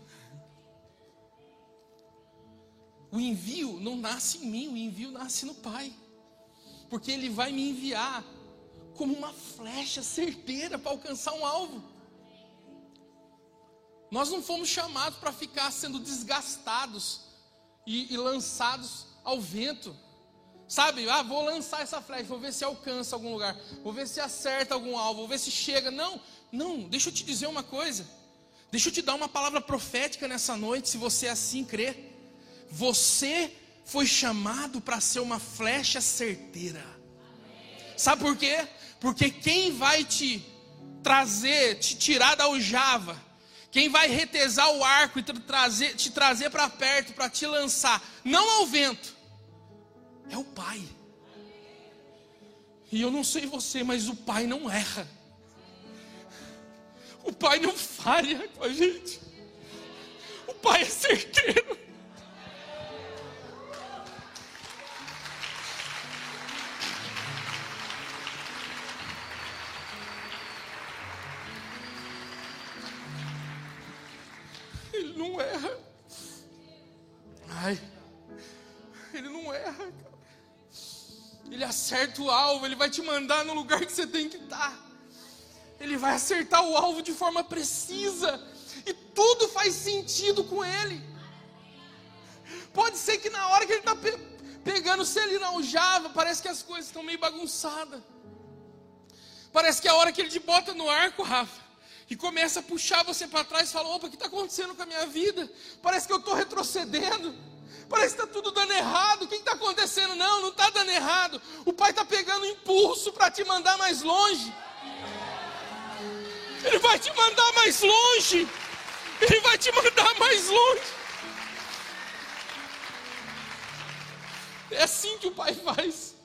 O envio não nasce em mim, o envio nasce no Pai. Porque Ele vai me enviar como uma flecha certeira para alcançar um alvo. Nós não fomos chamados para ficar sendo desgastados e, e, lançados ao vento. Sabe, ah, vou lançar essa flecha, vou ver se alcança algum lugar, vou ver se acerta algum alvo, vou ver se chega. Não, não, deixa eu te dizer uma coisa. Deixa eu te dar uma palavra profética nessa noite, se você assim crê. Você foi chamado para ser uma flecha certeira. Sabe por quê? Porque quem vai te trazer, te tirar da aljava, quem vai retesar o arco e te trazer, te trazer para perto, para te lançar, não ao vento, é o Pai. E eu não sei você, mas o Pai não erra. O Pai não falha com a gente. O Pai é certeiro. Ele não erra. Ai, ele não erra. Ele acerta o alvo, ele vai te mandar no lugar que você tem que estar. Ele vai acertar o alvo de forma precisa. E tudo faz sentido com ele. Pode ser que na hora que ele está pe pegando, se ele não java, parece que as coisas estão meio bagunçadas. Parece que a hora que ele te bota no arco, Rafa, e começa a puxar você para trás, fala: opa, o que está acontecendo com a minha vida? Parece que eu estou retrocedendo. Parece que está tudo dando errado. O que está acontecendo? Não, não está dando errado. O pai está pegando impulso para te mandar mais longe. Ele vai te mandar mais longe. Ele vai te mandar mais longe. É assim que o pai faz.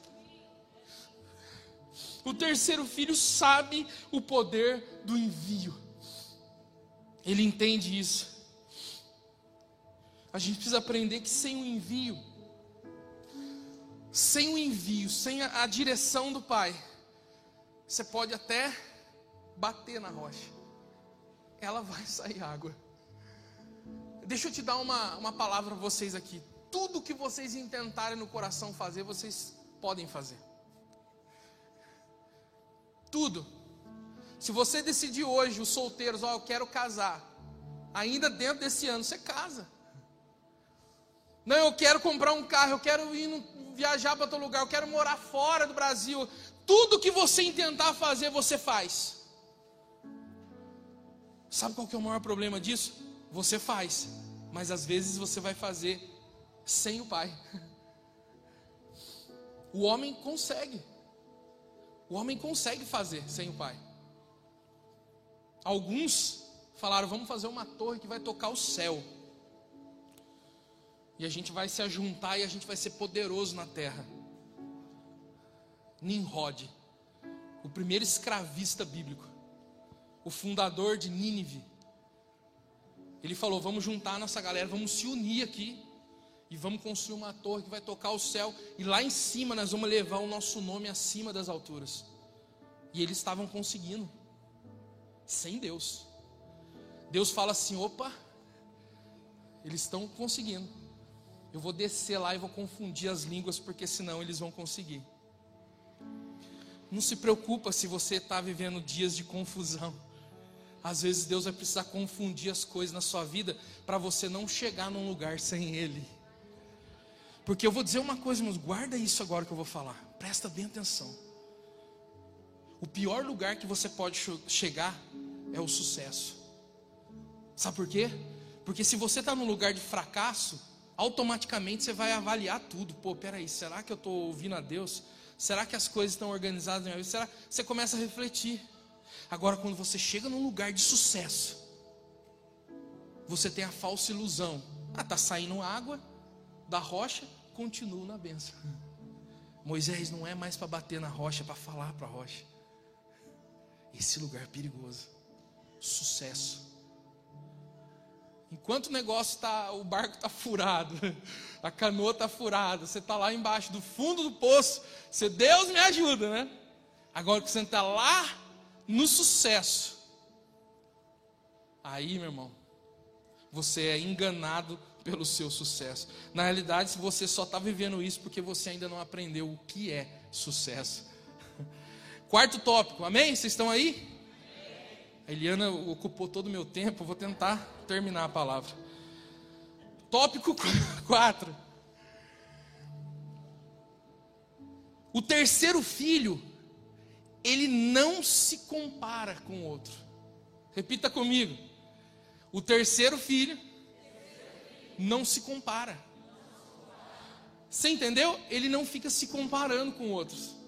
O terceiro filho sabe o poder do envio. Ele entende isso. A gente precisa aprender que sem o envio, sem o envio, sem a, a direção do Pai, você pode até bater na rocha, ela vai sair água. Deixa eu te dar uma, uma palavra para vocês aqui. Tudo que vocês intentarem no coração fazer, vocês podem fazer. Tudo. Se você decidir hoje, os solteiros, ó, eu quero casar, ainda dentro desse ano, você casa. Não, eu quero comprar um carro, eu quero ir viajar para outro lugar, eu quero morar fora do Brasil. Tudo que você intentar fazer, você faz. Sabe qual que é o maior problema disso? Você faz, mas às vezes você vai fazer sem o pai. O homem consegue. O homem consegue fazer sem o pai. Alguns falaram: vamos fazer uma torre que vai tocar o céu. E a gente vai se ajuntar e a gente vai ser poderoso na terra. Nimrod, o primeiro escravista bíblico o fundador de Nínive, ele falou: vamos juntar nossa galera, vamos se unir aqui e vamos construir uma torre que vai tocar o céu e lá em cima nós vamos levar o nosso nome acima das alturas. E eles estavam conseguindo, sem Deus. Deus fala assim: opa, eles estão conseguindo. Eu vou descer lá e vou confundir as línguas, porque senão eles vão conseguir. Não se preocupa se você está vivendo dias de confusão. Às vezes Deus vai precisar confundir as coisas na sua vida para você não chegar num lugar sem Ele. Porque eu vou dizer uma coisa, irmãos, guarda isso agora que eu vou falar. Presta bem atenção. O pior lugar que você pode chegar é o sucesso. Sabe por quê? Porque se você está num lugar de fracasso, automaticamente você vai avaliar tudo. Pô, peraí, será que eu estou ouvindo a Deus? Será que as coisas estão organizadas na minha vida? Será? Você começa a refletir. Agora, quando você chega num lugar de sucesso, você tem a falsa ilusão. Ah, está saindo água da rocha, continuo na benção. Moisés não é mais para bater na rocha, é para falar para a rocha. Esse lugar perigoso. Sucesso. Enquanto o negócio está, o barco está furado, a canoa está furada, você está lá embaixo do fundo do poço, você, Deus me ajuda, né? Agora que você está lá no sucesso, aí, meu irmão, você é enganado pelo seu sucesso. Na realidade, você só está vivendo isso porque você ainda não aprendeu o que é sucesso. Quarto tópico, amém? Vocês estão aí? A Eliana ocupou todo o meu tempo, vou tentar terminar a palavra. Tópico 4. O terceiro filho, ele não se compara com o outro. Repita comigo. O terceiro filho não se compara. Você entendeu? Ele não fica se comparando com outros.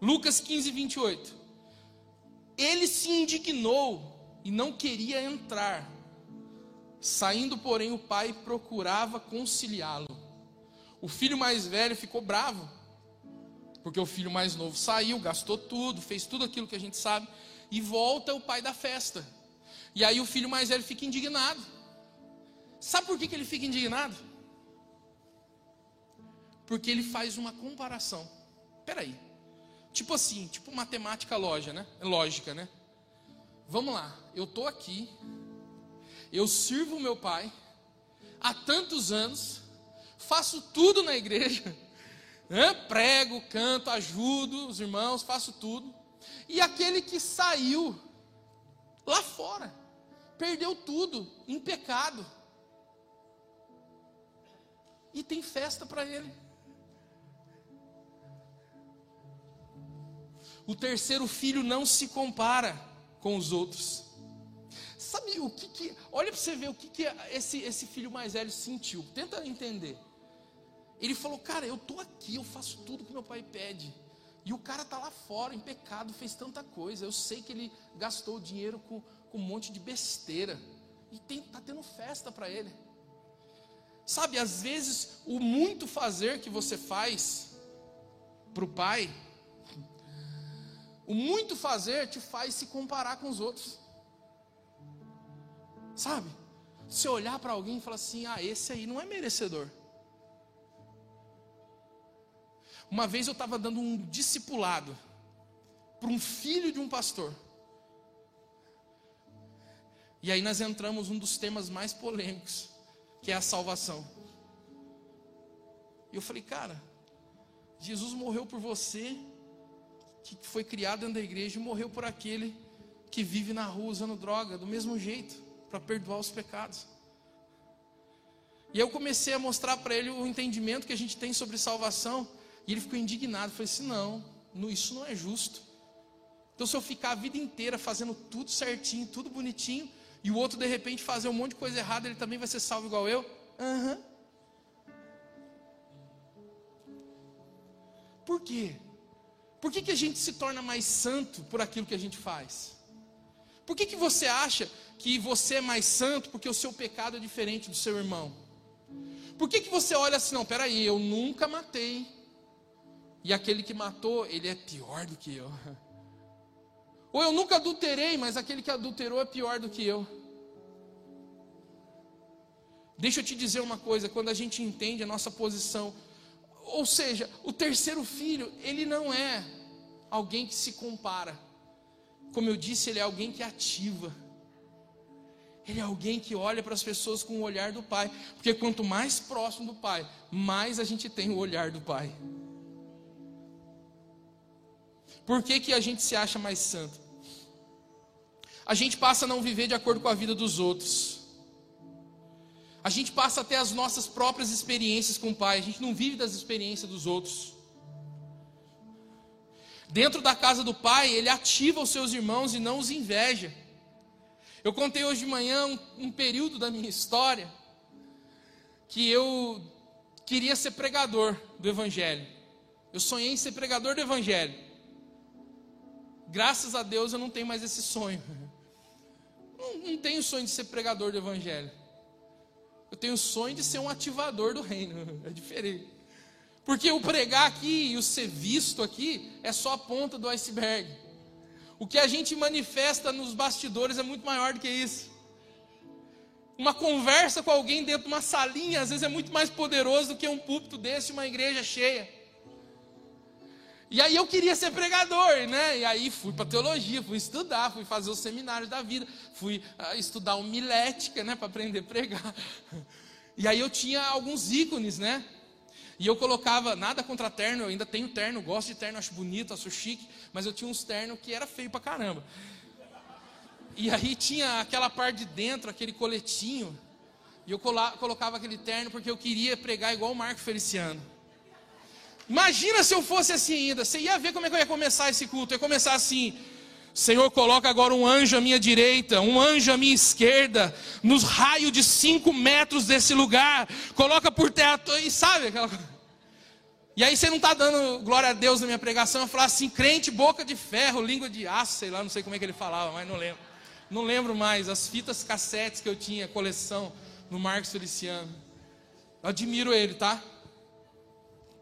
Lucas 15, 28. Ele se indignou e não queria entrar. Saindo, porém, o pai procurava conciliá-lo. O filho mais velho ficou bravo, porque o filho mais novo saiu, gastou tudo, fez tudo aquilo que a gente sabe, e volta o pai da festa. E aí o filho mais velho fica indignado. Sabe por que, que ele fica indignado? Porque ele faz uma comparação. Peraí. Tipo assim, tipo matemática lógica, né? Lógica, né? Vamos lá, eu estou aqui, eu sirvo meu pai há tantos anos, faço tudo na igreja, né? prego, canto, ajudo os irmãos, faço tudo. E aquele que saiu lá fora, perdeu tudo em pecado e tem festa para ele. O terceiro filho não se compara com os outros. Sabe o que que. Olha para você ver o que, que esse, esse filho mais velho sentiu. Tenta entender. Ele falou: Cara, eu estou aqui, eu faço tudo que meu pai pede. E o cara está lá fora, em pecado, fez tanta coisa. Eu sei que ele gastou dinheiro com, com um monte de besteira. E está tendo festa para ele. Sabe, às vezes o muito fazer que você faz para o pai, o muito fazer te faz se comparar com os outros. Sabe? Você olhar para alguém e falar assim: ah, esse aí não é merecedor. Uma vez eu estava dando um discipulado para um filho de um pastor. E aí nós entramos um dos temas mais polêmicos que é a salvação. E eu falei, cara, Jesus morreu por você, que foi criado dentro da igreja, e morreu por aquele que vive na rua usando droga, do mesmo jeito, para perdoar os pecados. E eu comecei a mostrar para ele o entendimento que a gente tem sobre salvação, e ele ficou indignado. falei assim: não, isso não é justo. Então, se eu ficar a vida inteira fazendo tudo certinho, tudo bonitinho, e o outro de repente fazer um monte de coisa errada, ele também vai ser salvo igual eu? Aham. Uhum. Por quê? Por que, que a gente se torna mais santo por aquilo que a gente faz? Por que, que você acha que você é mais santo porque o seu pecado é diferente do seu irmão? Por que, que você olha assim, não, peraí, eu nunca matei. E aquele que matou, ele é pior do que eu. Ou eu nunca adulterei, mas aquele que adulterou é pior do que eu. Deixa eu te dizer uma coisa: quando a gente entende a nossa posição, ou seja, o terceiro filho, ele não é alguém que se compara. Como eu disse, ele é alguém que ativa. Ele é alguém que olha para as pessoas com o olhar do pai. Porque quanto mais próximo do pai, mais a gente tem o olhar do pai. Por que, que a gente se acha mais santo? A gente passa a não viver de acordo com a vida dos outros. A gente passa até as nossas próprias experiências com o Pai. A gente não vive das experiências dos outros. Dentro da casa do Pai, Ele ativa os seus irmãos e não os inveja. Eu contei hoje de manhã um, um período da minha história que eu queria ser pregador do Evangelho. Eu sonhei em ser pregador do Evangelho. Graças a Deus eu não tenho mais esse sonho. Não, não tenho sonho de ser pregador do Evangelho. Eu tenho sonho de ser um ativador do reino. É diferente. Porque o pregar aqui e o ser visto aqui é só a ponta do iceberg. O que a gente manifesta nos bastidores é muito maior do que isso. Uma conversa com alguém dentro de uma salinha, às vezes é muito mais poderoso do que um púlpito desse, uma igreja cheia. E aí eu queria ser pregador, né? E aí fui para teologia, fui estudar, fui fazer os seminários da vida, fui uh, estudar homilética, né, para aprender a pregar. E aí eu tinha alguns ícones, né? E eu colocava, nada contra terno, eu ainda tenho terno, gosto de terno, acho bonito, acho chique, mas eu tinha uns ternos que era feio pra caramba. E aí tinha aquela parte de dentro, aquele coletinho, e eu colocava aquele terno porque eu queria pregar igual o Marco Feliciano. Imagina se eu fosse assim ainda. Você ia ver como é que eu ia começar esse culto. Eu ia começar assim. Senhor, coloca agora um anjo à minha direita, um anjo à minha esquerda, nos raios de cinco metros desse lugar. Coloca por terra. E sabe aquela E aí você não está dando glória a Deus na minha pregação. Eu falar assim, crente, boca de ferro, língua de aço, sei lá, não sei como é que ele falava, mas não lembro. Não lembro mais. As fitas cassetes que eu tinha, coleção, no Marcos Feliciano. Eu admiro ele, tá?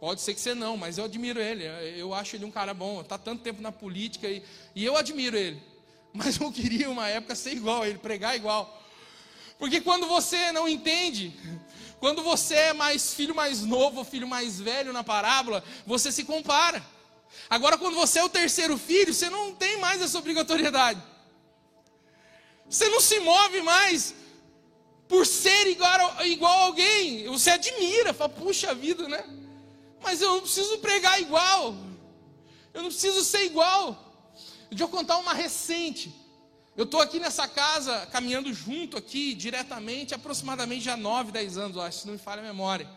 Pode ser que você não, mas eu admiro ele. Eu acho ele um cara bom. Está tanto tempo na política e, e eu admiro ele. Mas eu queria uma época ser igual a ele, pregar igual. Porque quando você não entende, quando você é mais filho mais novo, filho mais velho na parábola, você se compara. Agora, quando você é o terceiro filho, você não tem mais essa obrigatoriedade. Você não se move mais por ser igual, igual a alguém. Você admira, fala, puxa vida, né? Mas eu não preciso pregar igual. Eu não preciso ser igual. Deixa eu contar uma recente. Eu estou aqui nessa casa, caminhando junto aqui, diretamente, aproximadamente já 9, 10 anos, acho, se não me falha a memória.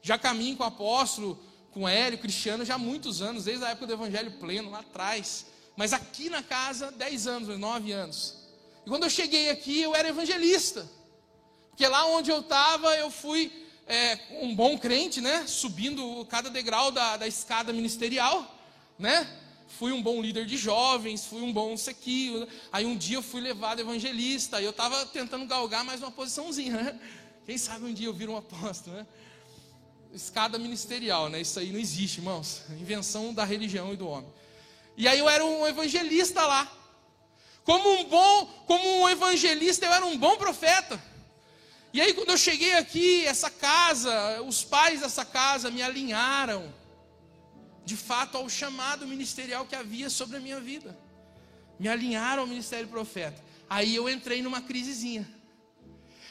Já caminho com o apóstolo, com o Hélio, Cristiano, já há muitos anos, desde a época do Evangelho Pleno, lá atrás. Mas aqui na casa, 10 anos, 9 anos. E quando eu cheguei aqui, eu era evangelista. Porque lá onde eu estava, eu fui é, um bom crente, né? Subindo cada degrau da, da escada ministerial, né? Fui um bom líder de jovens, fui um bom sequio. Aí um dia eu fui levado evangelista, e eu estava tentando galgar mais uma posiçãozinha, né? Quem sabe um dia eu viro um apóstolo, né? Escada ministerial, né? Isso aí não existe, irmãos. Invenção da religião e do homem. E aí eu era um evangelista lá. Como um bom, como um evangelista, eu era um bom profeta. E aí, quando eu cheguei aqui, essa casa, os pais dessa casa me alinharam, de fato, ao chamado ministerial que havia sobre a minha vida. Me alinharam ao ministério profeta. Aí eu entrei numa crisezinha.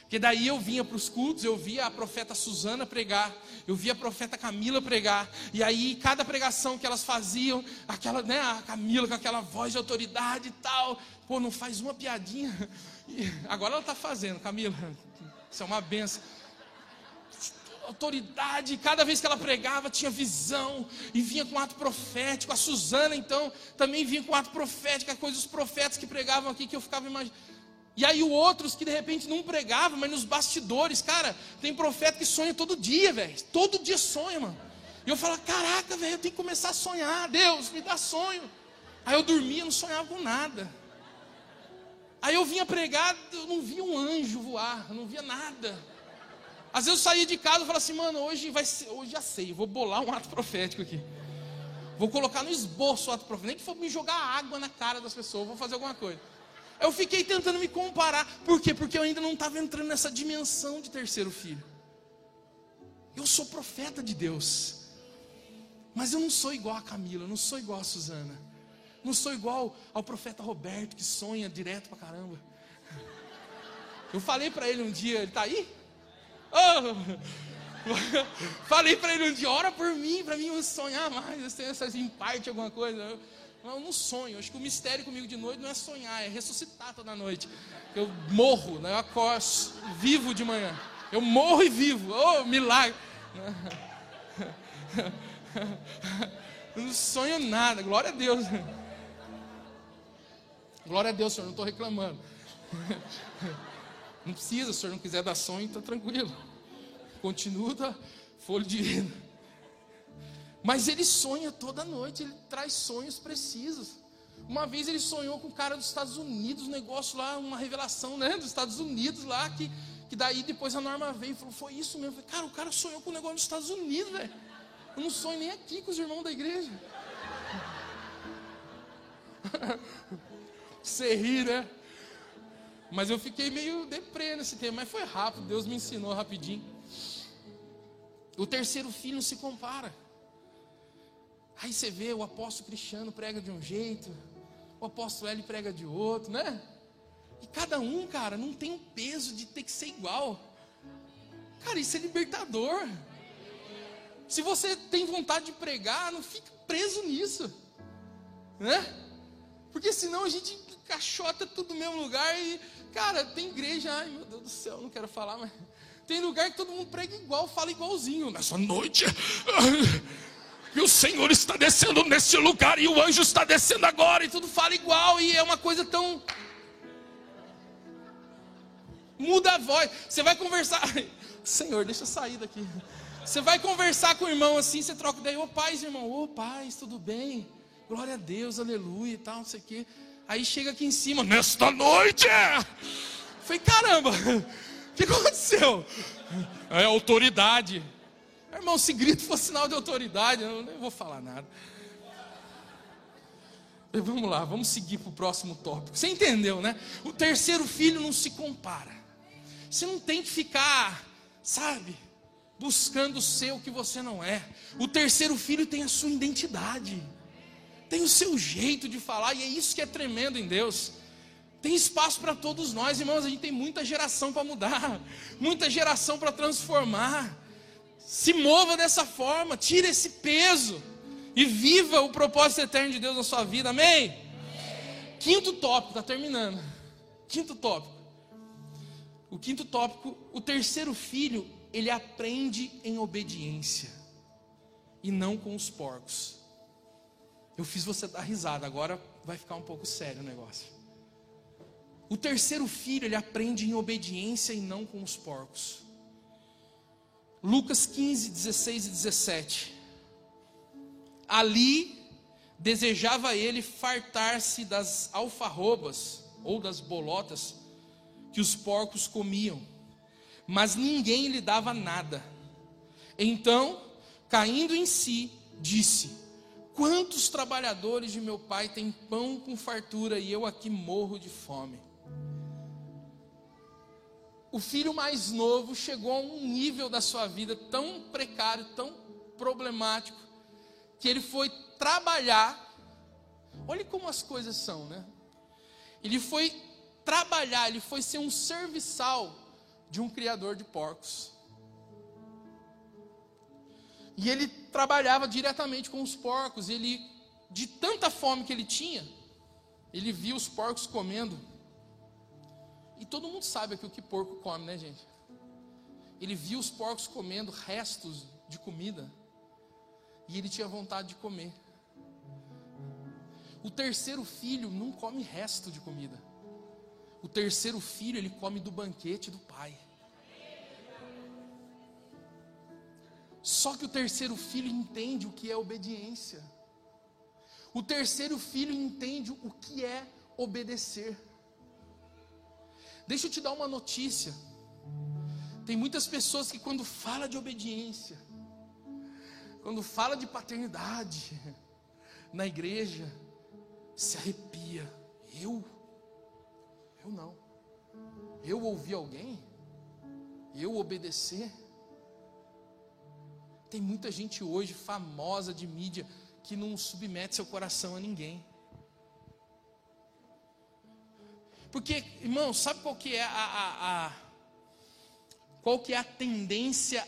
Porque daí eu vinha para os cultos, eu via a profeta Suzana pregar, eu via a profeta Camila pregar, e aí cada pregação que elas faziam, aquela, né, a Camila com aquela voz de autoridade e tal, pô, não faz uma piadinha. E agora ela está fazendo, Camila, isso é uma benção. Autoridade, cada vez que ela pregava tinha visão e vinha com ato profético. A Suzana, então, também vinha com ato profético, a coisa dos profetas que pregavam aqui que eu ficava imaginando. E aí outros que de repente não pregavam, mas nos bastidores, cara, tem profeta que sonha todo dia, velho. Todo dia sonha, mano. E eu falo, caraca, velho, eu tenho que começar a sonhar. Deus, me dá sonho. Aí eu dormia, não sonhava com nada. Aí eu vinha pregar, eu não via um anjo voar, não via nada. Às vezes eu saía de casa e falava assim, mano, hoje vai ser, hoje já sei, vou bolar um ato profético aqui. Vou colocar no esboço o ato profético, nem que for me jogar água na cara das pessoas, vou fazer alguma coisa. Eu fiquei tentando me comparar, por quê? Porque eu ainda não estava entrando nessa dimensão de terceiro filho. Eu sou profeta de Deus, mas eu não sou igual a Camila, eu não sou igual a Suzana. Não sou igual ao profeta Roberto que sonha direto pra caramba. Eu falei para ele um dia, ele tá aí? Oh! Falei para ele um dia, ora por mim, para mim sonhar mais, ter essas em parte alguma coisa. Eu, eu não sonho, acho que o mistério comigo de noite não é sonhar, é ressuscitar toda noite. Eu morro, né? eu acordo vivo de manhã. Eu morro e vivo, oh, milagre. Eu não sonho nada, glória a Deus. Glória a Deus, Senhor, não estou reclamando. Não precisa, Senhor não quiser dar sonho, está tranquilo. Continua da folha de vida. Mas ele sonha toda noite, ele traz sonhos precisos. Uma vez ele sonhou com o cara dos Estados Unidos, um negócio lá, uma revelação né, dos Estados Unidos lá, que, que daí depois a norma veio e falou: Foi isso mesmo. falei, cara, o cara sonhou com o negócio dos Estados Unidos, velho. Eu não sonho nem aqui com os irmãos da igreja. Você ri, né? Mas eu fiquei meio deprê nesse tempo, mas foi rápido, Deus me ensinou rapidinho. O terceiro filho não se compara. Aí você vê o apóstolo Cristiano prega de um jeito, o apóstolo L prega de outro, né? E cada um, cara, não tem o peso de ter que ser igual. Cara, isso é libertador. Se você tem vontade de pregar, não fica preso nisso, né? Porque senão a gente cachota tudo no mesmo lugar e, cara, tem igreja, ai meu Deus do céu, não quero falar, mas tem lugar que todo mundo prega igual, fala igualzinho. Nessa noite, e o Senhor está descendo neste lugar e o anjo está descendo agora e tudo fala igual e é uma coisa tão muda a voz. Você vai conversar, Senhor, deixa eu sair daqui. Você vai conversar com o irmão assim, você troca ideia, ô paz, irmão, ô paz, tudo bem? Glória a Deus, aleluia e tal, não sei o quê. Aí chega aqui em cima, nesta noite. Falei, caramba, o que aconteceu? É autoridade. Irmão, se grito for sinal de autoridade, eu nem vou falar nada. Vamos lá, vamos seguir para o próximo tópico. Você entendeu, né? O terceiro filho não se compara. Você não tem que ficar, sabe, buscando ser o que você não é. O terceiro filho tem a sua identidade, tem o seu jeito de falar, e é isso que é tremendo em Deus. Tem espaço para todos nós, irmãos. A gente tem muita geração para mudar, muita geração para transformar. Se mova dessa forma, tira esse peso e viva o propósito eterno de Deus na sua vida, amém? amém. Quinto tópico, está terminando. Quinto tópico. O quinto tópico, o terceiro filho ele aprende em obediência e não com os porcos. Eu fiz você dar risada, agora vai ficar um pouco sério o negócio. O terceiro filho, ele aprende em obediência e não com os porcos. Lucas 15, 16 e 17. Ali desejava ele fartar-se das alfarrobas ou das bolotas que os porcos comiam mas ninguém lhe dava nada. Então, caindo em si, disse: Quantos trabalhadores de meu pai têm pão com fartura e eu aqui morro de fome? O filho mais novo chegou a um nível da sua vida tão precário, tão problemático, que ele foi trabalhar. Olha como as coisas são, né? Ele foi trabalhar, ele foi ser um serviçal de um criador de porcos. E ele trabalhava diretamente com os porcos. Ele, de tanta fome que ele tinha, ele via os porcos comendo. E todo mundo sabe aqui o que porco come, né, gente? Ele via os porcos comendo restos de comida. E ele tinha vontade de comer. O terceiro filho não come resto de comida. O terceiro filho, ele come do banquete do pai. Só que o terceiro filho entende o que é obediência. O terceiro filho entende o que é obedecer. Deixa eu te dar uma notícia. Tem muitas pessoas que quando fala de obediência, quando fala de paternidade na igreja, se arrepia. Eu eu não. Eu ouvir alguém? Eu obedecer? Tem muita gente hoje famosa de mídia que não submete seu coração a ninguém. Porque, irmão, sabe qual que é a, a, a qual que é a tendência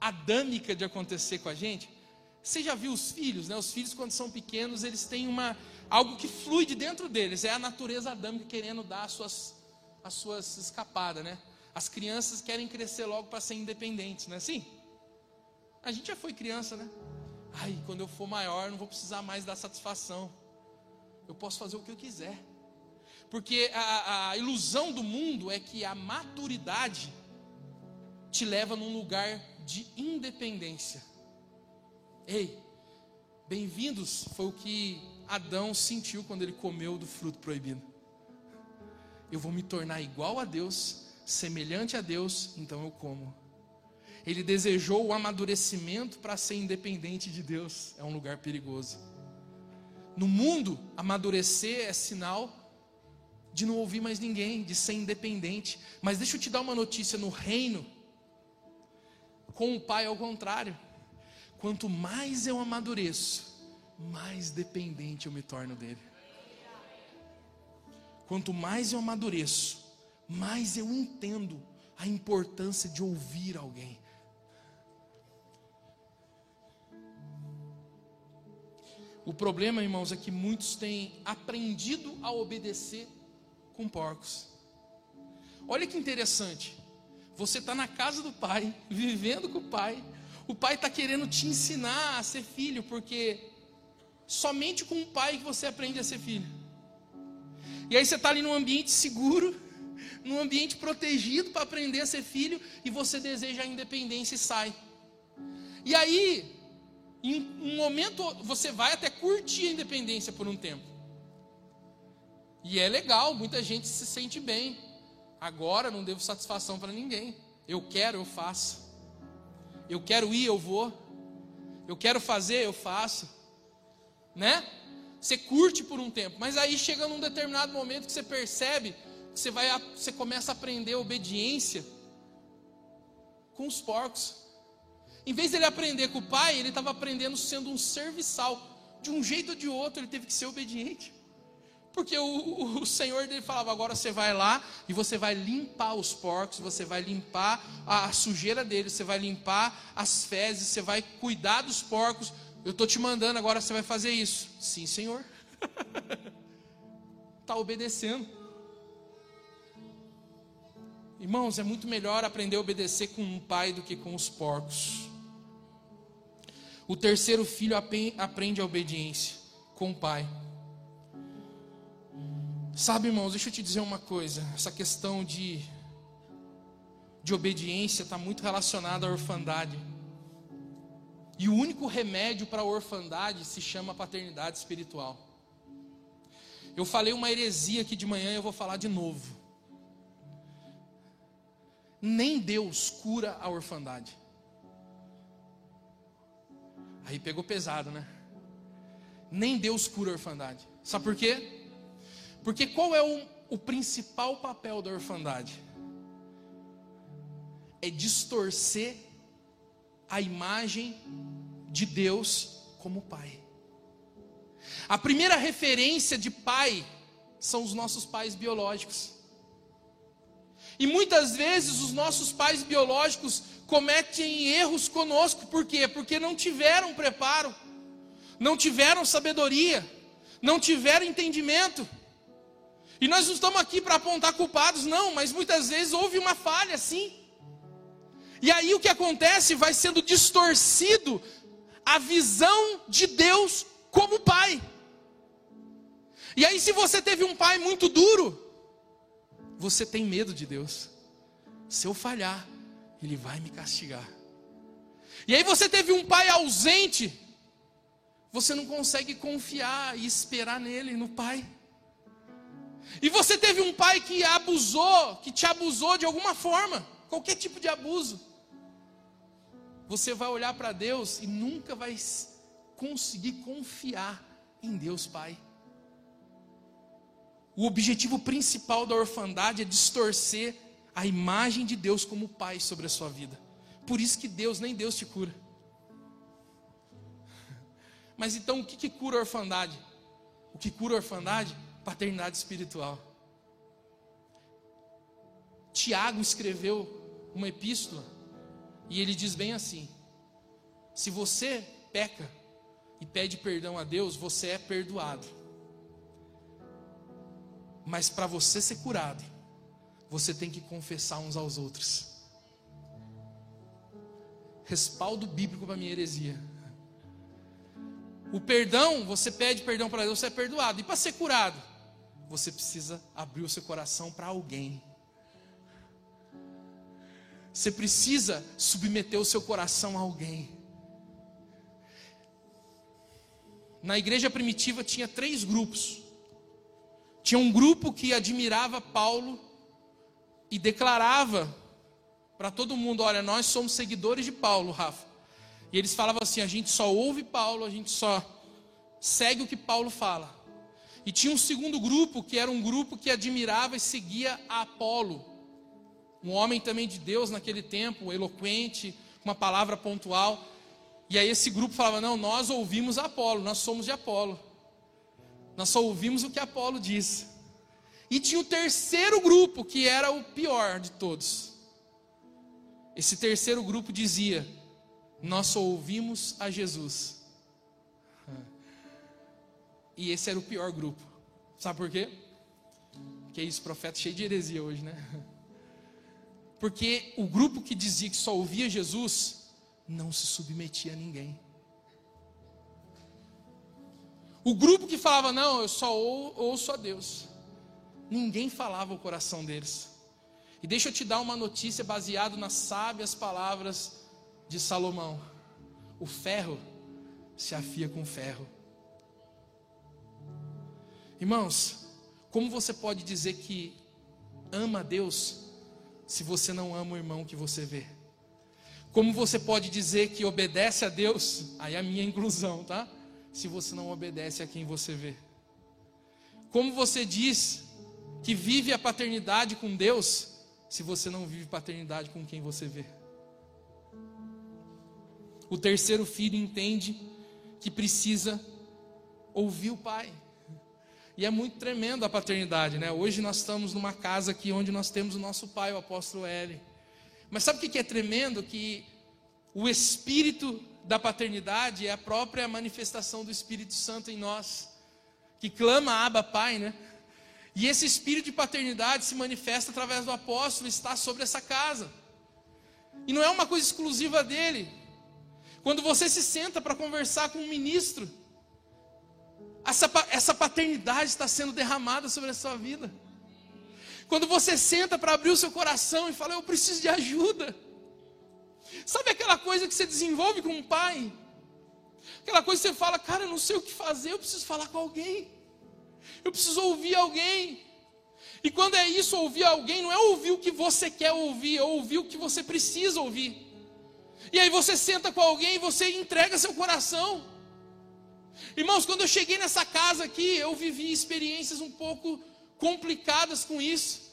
adâmica de acontecer com a gente? Você já viu os filhos, né? Os filhos quando são pequenos, eles têm uma algo que flui de dentro deles, é a natureza adâmica querendo dar as suas, as suas escapadas, né? As crianças querem crescer logo para ser independentes, não é assim? A gente já foi criança, né? Ai, quando eu for maior, não vou precisar mais dar satisfação. Eu posso fazer o que eu quiser. Porque a, a ilusão do mundo é que a maturidade te leva num lugar de independência. Ei, bem-vindos foi o que Adão sentiu quando ele comeu do fruto proibido. Eu vou me tornar igual a Deus, semelhante a Deus, então eu como. Ele desejou o amadurecimento para ser independente de Deus. É um lugar perigoso. No mundo, amadurecer é sinal de não ouvir mais ninguém, de ser independente. Mas deixa eu te dar uma notícia: no reino, com o Pai é o contrário. Quanto mais eu amadureço, mais dependente eu me torno dele. Quanto mais eu amadureço, mais eu entendo a importância de ouvir alguém. O problema, irmãos, é que muitos têm aprendido a obedecer com porcos. Olha que interessante. Você está na casa do pai, vivendo com o pai. O pai está querendo te ensinar a ser filho, porque somente com o pai que você aprende a ser filho. E aí você está ali num ambiente seguro, num ambiente protegido para aprender a ser filho, e você deseja a independência e sai. E aí, em um momento, você vai até curtir a independência por um tempo. E é legal, muita gente se sente bem. Agora não devo satisfação para ninguém. Eu quero, eu faço. Eu quero ir, eu vou. Eu quero fazer, eu faço. Né? Você curte por um tempo, mas aí chega num determinado momento que você percebe que você vai, você começa a aprender obediência com os porcos. Em vez dele aprender com o pai, ele estava aprendendo sendo um serviçal. De um jeito ou de outro, ele teve que ser obediente. Porque o, o, Senhor dele falava: agora você vai lá e você vai limpar os porcos, você vai limpar a, sujeira deles, você vai limpar as fezes, você vai cuidar dos porcos. Eu estou te mandando, agora você vai fazer isso. Sim, Senhor. Está obedecendo. Irmãos, é muito melhor aprender a obedecer com um pai do que com os porcos. O terceiro filho aprende a obediência com o pai. Sabe, irmãos, deixa eu te dizer uma coisa: essa questão de, de obediência está muito relacionada à orfandade. E o único remédio para a orfandade se chama paternidade espiritual. Eu falei uma heresia aqui de manhã eu vou falar de novo. Nem Deus cura a orfandade. Aí pegou pesado, né? Nem Deus cura a orfandade. Sabe por quê? Porque qual é o, o principal papel da orfandade? É distorcer a imagem de Deus como pai. A primeira referência de pai são os nossos pais biológicos. E muitas vezes os nossos pais biológicos cometem erros conosco, por quê? Porque não tiveram preparo, não tiveram sabedoria, não tiveram entendimento. E nós não estamos aqui para apontar culpados, não, mas muitas vezes houve uma falha, sim. E aí o que acontece vai sendo distorcido a visão de Deus como pai. E aí, se você teve um pai muito duro, você tem medo de Deus. Se eu falhar, Ele vai me castigar. E aí você teve um pai ausente, você não consegue confiar e esperar nele, no pai. E você teve um pai que abusou, que te abusou de alguma forma, qualquer tipo de abuso. Você vai olhar para Deus e nunca vai conseguir confiar em Deus Pai. O objetivo principal da orfandade é distorcer a imagem de Deus como Pai sobre a sua vida. Por isso que Deus, nem Deus te cura. Mas então o que, que cura a orfandade? O que cura a orfandade? Paternidade espiritual. Tiago escreveu uma epístola e ele diz bem assim: se você peca e pede perdão a Deus, você é perdoado. Mas para você ser curado, você tem que confessar uns aos outros. Respaldo bíblico para minha heresia. O perdão, você pede perdão para Deus, você é perdoado. E para ser curado, você precisa abrir o seu coração para alguém. Você precisa submeter o seu coração a alguém. Na igreja primitiva tinha três grupos. Tinha um grupo que admirava Paulo e declarava para todo mundo: olha, nós somos seguidores de Paulo, Rafa. E eles falavam assim: a gente só ouve Paulo, a gente só segue o que Paulo fala. E tinha um segundo grupo, que era um grupo que admirava e seguia a Apolo, um homem também de Deus naquele tempo, eloquente, uma palavra pontual. E aí esse grupo falava: não, nós ouvimos Apolo, nós somos de Apolo. Nós só ouvimos o que Apolo disse. E tinha o terceiro grupo, que era o pior de todos. Esse terceiro grupo dizia: Nós só ouvimos a Jesus. E esse era o pior grupo. Sabe por quê? Que isso, profeta cheio de heresia hoje, né? Porque o grupo que dizia que só ouvia Jesus não se submetia a ninguém. O grupo que falava, não, eu só ouço a Deus. Ninguém falava o coração deles. E deixa eu te dar uma notícia baseada nas sábias palavras de Salomão: o ferro se afia com ferro. Irmãos, como você pode dizer que ama a Deus se você não ama o irmão que você vê? Como você pode dizer que obedece a Deus? Aí é a minha inclusão, tá? Se você não obedece a quem você vê. Como você diz que vive a paternidade com Deus, se você não vive paternidade com quem você vê. O terceiro filho entende que precisa ouvir o pai. E é muito tremendo a paternidade, né? Hoje nós estamos numa casa aqui onde nós temos o nosso pai, o apóstolo L. Mas sabe o que é tremendo? Que o espírito da paternidade é a própria manifestação do Espírito Santo em nós, que clama Abba Pai, né? E esse espírito de paternidade se manifesta através do apóstolo, está sobre essa casa. E não é uma coisa exclusiva dele. Quando você se senta para conversar com um ministro, essa, essa paternidade está sendo derramada sobre a sua vida. Quando você senta para abrir o seu coração e fala, eu preciso de ajuda. Sabe aquela coisa que você desenvolve com um pai? Aquela coisa que você fala, cara, eu não sei o que fazer, eu preciso falar com alguém. Eu preciso ouvir alguém. E quando é isso, ouvir alguém, não é ouvir o que você quer ouvir, é ouvir o que você precisa ouvir. E aí você senta com alguém e você entrega seu coração. Irmãos, quando eu cheguei nessa casa aqui, eu vivi experiências um pouco complicadas com isso.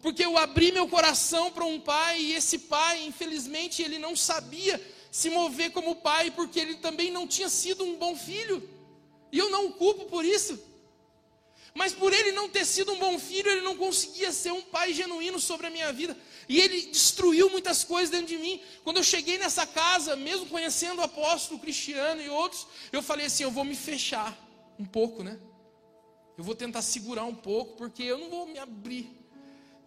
Porque eu abri meu coração para um pai e esse pai, infelizmente, ele não sabia se mover como pai, porque ele também não tinha sido um bom filho. E eu não o culpo por isso. Mas por ele não ter sido um bom filho, ele não conseguia ser um pai genuíno sobre a minha vida. E ele destruiu muitas coisas dentro de mim. Quando eu cheguei nessa casa, mesmo conhecendo o apóstolo Cristiano e outros, eu falei assim: eu vou me fechar um pouco, né? Eu vou tentar segurar um pouco, porque eu não vou me abrir.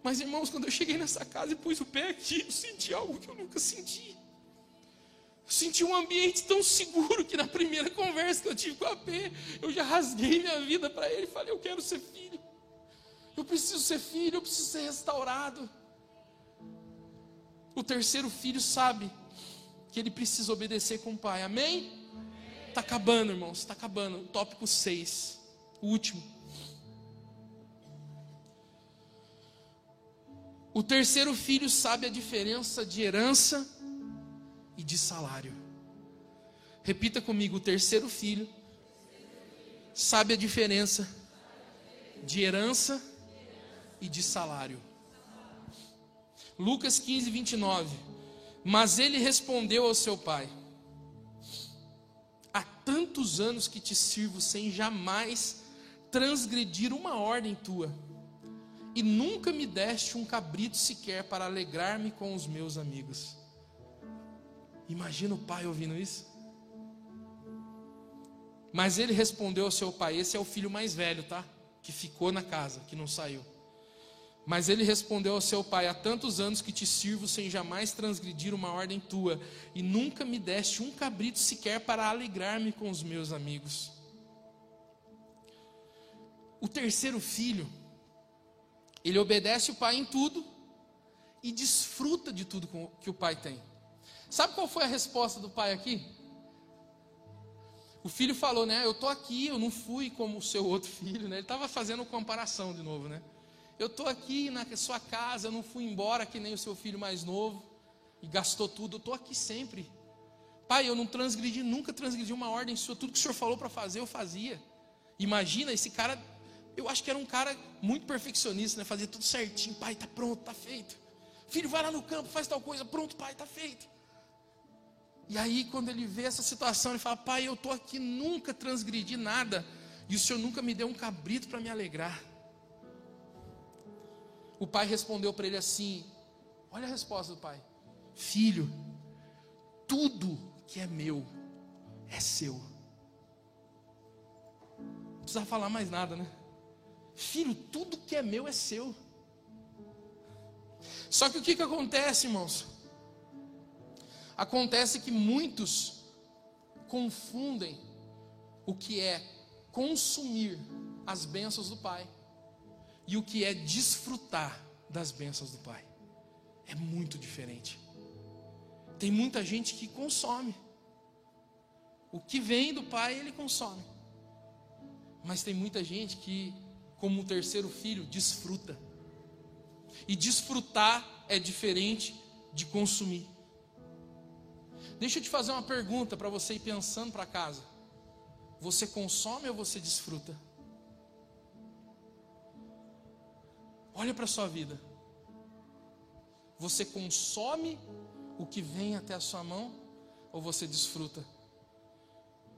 Mas irmãos, quando eu cheguei nessa casa e pus o pé aqui, eu senti algo que eu nunca senti. Senti um ambiente tão seguro que na primeira conversa que eu tive com a P, eu já rasguei minha vida para ele e falei: Eu quero ser filho. Eu preciso ser filho, eu preciso ser restaurado. O terceiro filho sabe que ele precisa obedecer com o pai. Amém? Está acabando, irmãos, está acabando. Tópico 6, o último. O terceiro filho sabe a diferença de herança e de salário. Repita comigo: o terceiro filho sabe a diferença de herança e de salário. Lucas 15, 29. Mas ele respondeu ao seu pai: Há tantos anos que te sirvo sem jamais transgredir uma ordem tua, e nunca me deste um cabrito sequer para alegrar-me com os meus amigos. Imagina o pai ouvindo isso. Mas ele respondeu ao seu pai: Esse é o filho mais velho, tá? Que ficou na casa, que não saiu. Mas ele respondeu ao seu pai: Há tantos anos que te sirvo sem jamais transgredir uma ordem tua, e nunca me deste um cabrito sequer para alegrar-me com os meus amigos. O terceiro filho, ele obedece o pai em tudo e desfruta de tudo que o pai tem. Sabe qual foi a resposta do pai aqui? O filho falou, né? Eu tô aqui, eu não fui como o seu outro filho, né? Ele estava fazendo comparação de novo, né? Eu tô aqui na sua casa, eu não fui embora que nem o seu filho mais novo e gastou tudo. Eu tô aqui sempre. Pai, eu não transgredi, nunca transgredi uma ordem sua. Tudo que o senhor falou para fazer, eu fazia. Imagina esse cara, eu acho que era um cara muito perfeccionista, né? Fazia tudo certinho. Pai, tá pronto, tá feito. Filho, vai lá no campo, faz tal coisa. Pronto, pai, tá feito. E aí, quando ele vê essa situação, ele fala: Pai, eu estou aqui, nunca transgredi nada, e o Senhor nunca me deu um cabrito para me alegrar. O pai respondeu para ele assim: Olha a resposta do pai: Filho, tudo que é meu é seu. Não precisa falar mais nada, né? Filho, tudo que é meu é seu. Só que o que, que acontece, irmãos? Acontece que muitos confundem o que é consumir as bênçãos do Pai e o que é desfrutar das bênçãos do Pai. É muito diferente. Tem muita gente que consome. O que vem do pai, ele consome. Mas tem muita gente que, como o terceiro filho, desfruta. E desfrutar é diferente de consumir. Deixa eu te fazer uma pergunta para você ir pensando para casa. Você consome ou você desfruta? Olha para a sua vida. Você consome o que vem até a sua mão ou você desfruta?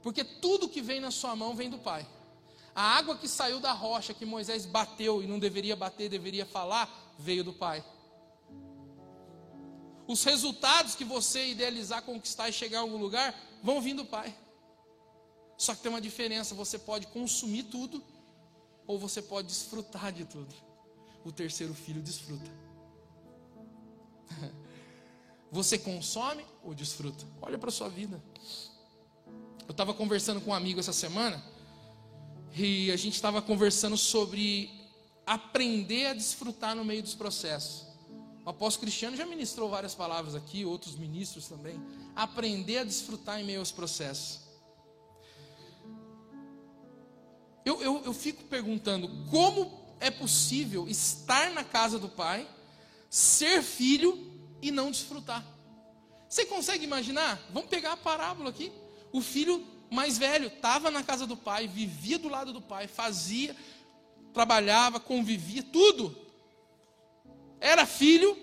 Porque tudo que vem na sua mão vem do Pai. A água que saiu da rocha que Moisés bateu e não deveria bater, deveria falar, veio do Pai. Os resultados que você idealizar, conquistar e chegar a algum lugar vão vir do Pai. Só que tem uma diferença: você pode consumir tudo ou você pode desfrutar de tudo. O terceiro filho desfruta. Você consome ou desfruta? Olha para a sua vida. Eu estava conversando com um amigo essa semana e a gente estava conversando sobre aprender a desfrutar no meio dos processos. O apóstolo Cristiano já ministrou várias palavras aqui, outros ministros também. Aprender a desfrutar em meio aos processos. Eu, eu, eu fico perguntando como é possível estar na casa do Pai, ser filho e não desfrutar. Você consegue imaginar? Vamos pegar a parábola aqui. O filho mais velho estava na casa do pai, vivia do lado do pai, fazia, trabalhava, convivia, tudo. Era filho,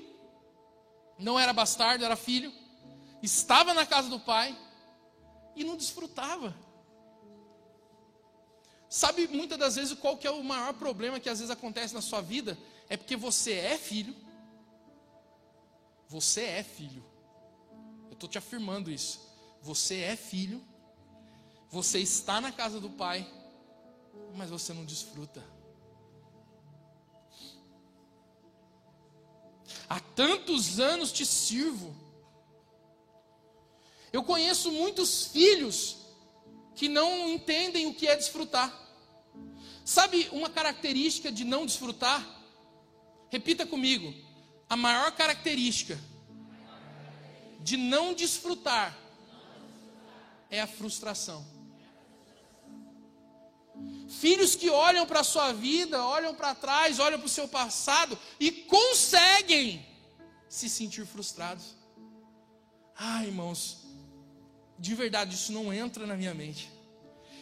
não era bastardo, era filho. Estava na casa do pai e não desfrutava. Sabe muitas das vezes qual que é o maior problema que às vezes acontece na sua vida? É porque você é filho, você é filho. Eu estou te afirmando isso. Você é filho. Você está na casa do Pai, mas você não desfruta. Há tantos anos te sirvo. Eu conheço muitos filhos que não entendem o que é desfrutar. Sabe uma característica de não desfrutar? Repita comigo a maior característica de não desfrutar é a frustração. Filhos que olham para a sua vida, olham para trás, olham para o seu passado e conseguem se sentir frustrados. Ah, irmãos, de verdade, isso não entra na minha mente.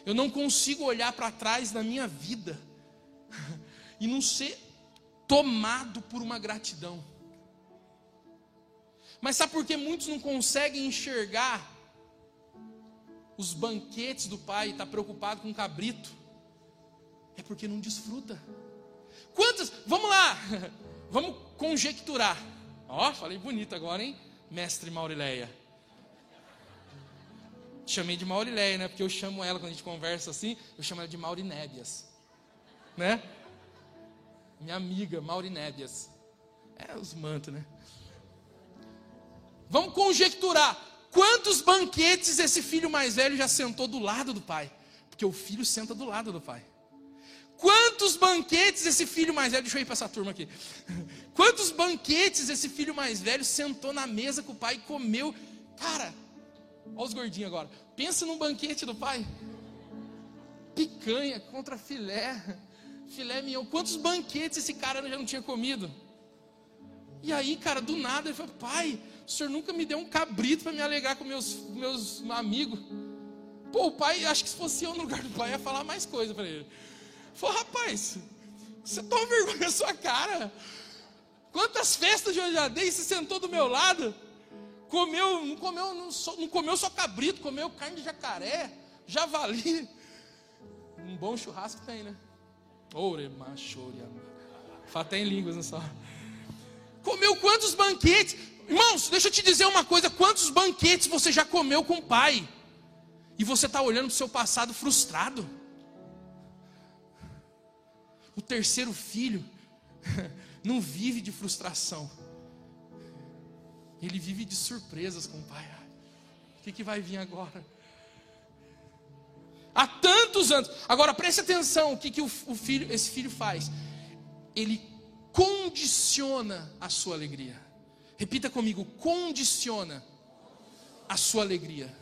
Eu não consigo olhar para trás na minha vida e não ser tomado por uma gratidão. Mas sabe por que muitos não conseguem enxergar os banquetes do pai e está preocupado com o cabrito? É porque não desfruta. Quantas? Vamos lá, vamos conjecturar. Ó, oh, falei bonito agora, hein? Mestre Maurileia. Chamei de Maurileia, né? Porque eu chamo ela quando a gente conversa assim, eu chamo ela de Maurinébias. Né? Minha amiga Maurinébias. É os mantos, né? Vamos conjecturar. Quantos banquetes esse filho mais velho já sentou do lado do pai? Porque o filho senta do lado do pai. Quantos banquetes esse filho mais velho, deixa eu ir para essa turma aqui. Quantos banquetes esse filho mais velho sentou na mesa com o pai e comeu? Cara, olha os gordinhos agora. Pensa num banquete do pai. Picanha contra filé, filé mignon. Quantos banquetes esse cara já não tinha comido? E aí, cara, do nada ele falou: Pai, o senhor nunca me deu um cabrito para me alegrar com meus, meus amigos. Pô, o pai, acho que se fosse eu no lugar do pai, ia falar mais coisa para ele. Falou, rapaz, você toma vergonha na sua cara. Quantas festas eu já dei você sentou do meu lado? Comeu, não comeu, não, só, não comeu só cabrito, comeu carne de jacaré, javali. Um bom churrasco tem, né? Machoria. Fata em línguas, não só. Comeu quantos banquetes? Irmãos, deixa eu te dizer uma coisa: quantos banquetes você já comeu com o pai? E você está olhando para o seu passado frustrado. O terceiro filho não vive de frustração, ele vive de surpresas com o pai. O que, que vai vir agora? Há tantos anos. Agora preste atenção: o que, que o, o filho, esse filho faz? Ele condiciona a sua alegria. Repita comigo: condiciona a sua alegria.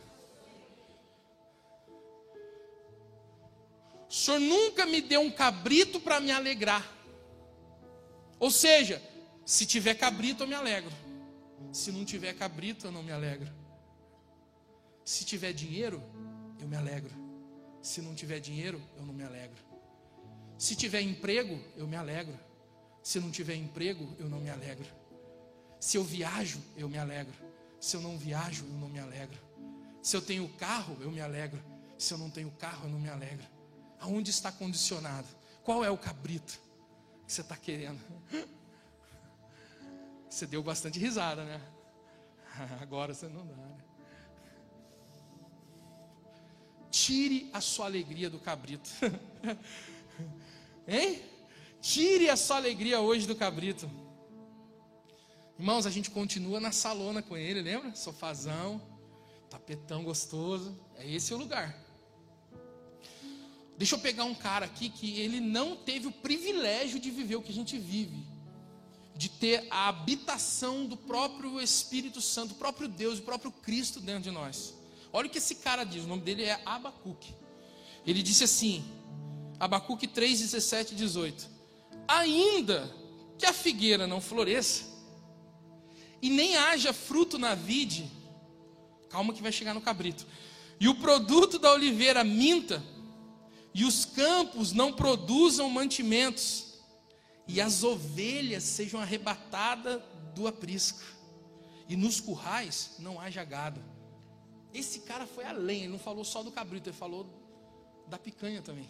O Senhor nunca me deu um cabrito para me alegrar. Ou seja, se tiver cabrito eu me alegro. Se não tiver cabrito eu não me alegro. Se tiver dinheiro, eu me alegro. Se não tiver dinheiro, eu não me alegro. Se tiver emprego, eu me alegro. Se não tiver emprego, eu não me alegro. Se eu viajo, eu me alegro. Se eu não viajo, eu não me alegro. Se eu tenho carro, eu me alegro. Se eu não tenho carro, eu não me alegro. Aonde está condicionado? Qual é o cabrito que você está querendo? Você deu bastante risada, né? Agora você não dá, né? Tire a sua alegria do cabrito. hein? Tire a sua alegria hoje do cabrito. Irmãos, a gente continua na salona com ele, lembra? Sofazão, tapetão gostoso. É esse o lugar. Deixa eu pegar um cara aqui que ele não teve o privilégio de viver o que a gente vive, de ter a habitação do próprio Espírito Santo, do próprio Deus, do próprio Cristo dentro de nós. Olha o que esse cara diz, o nome dele é Abacuque. Ele disse assim, Abacuque 3, 17 e 18: Ainda que a figueira não floresça, e nem haja fruto na vide, calma que vai chegar no cabrito, e o produto da oliveira minta, e os campos não produzam mantimentos, e as ovelhas sejam arrebatadas do aprisco, e nos currais não haja gado. Esse cara foi além, ele não falou só do cabrito, ele falou da picanha também.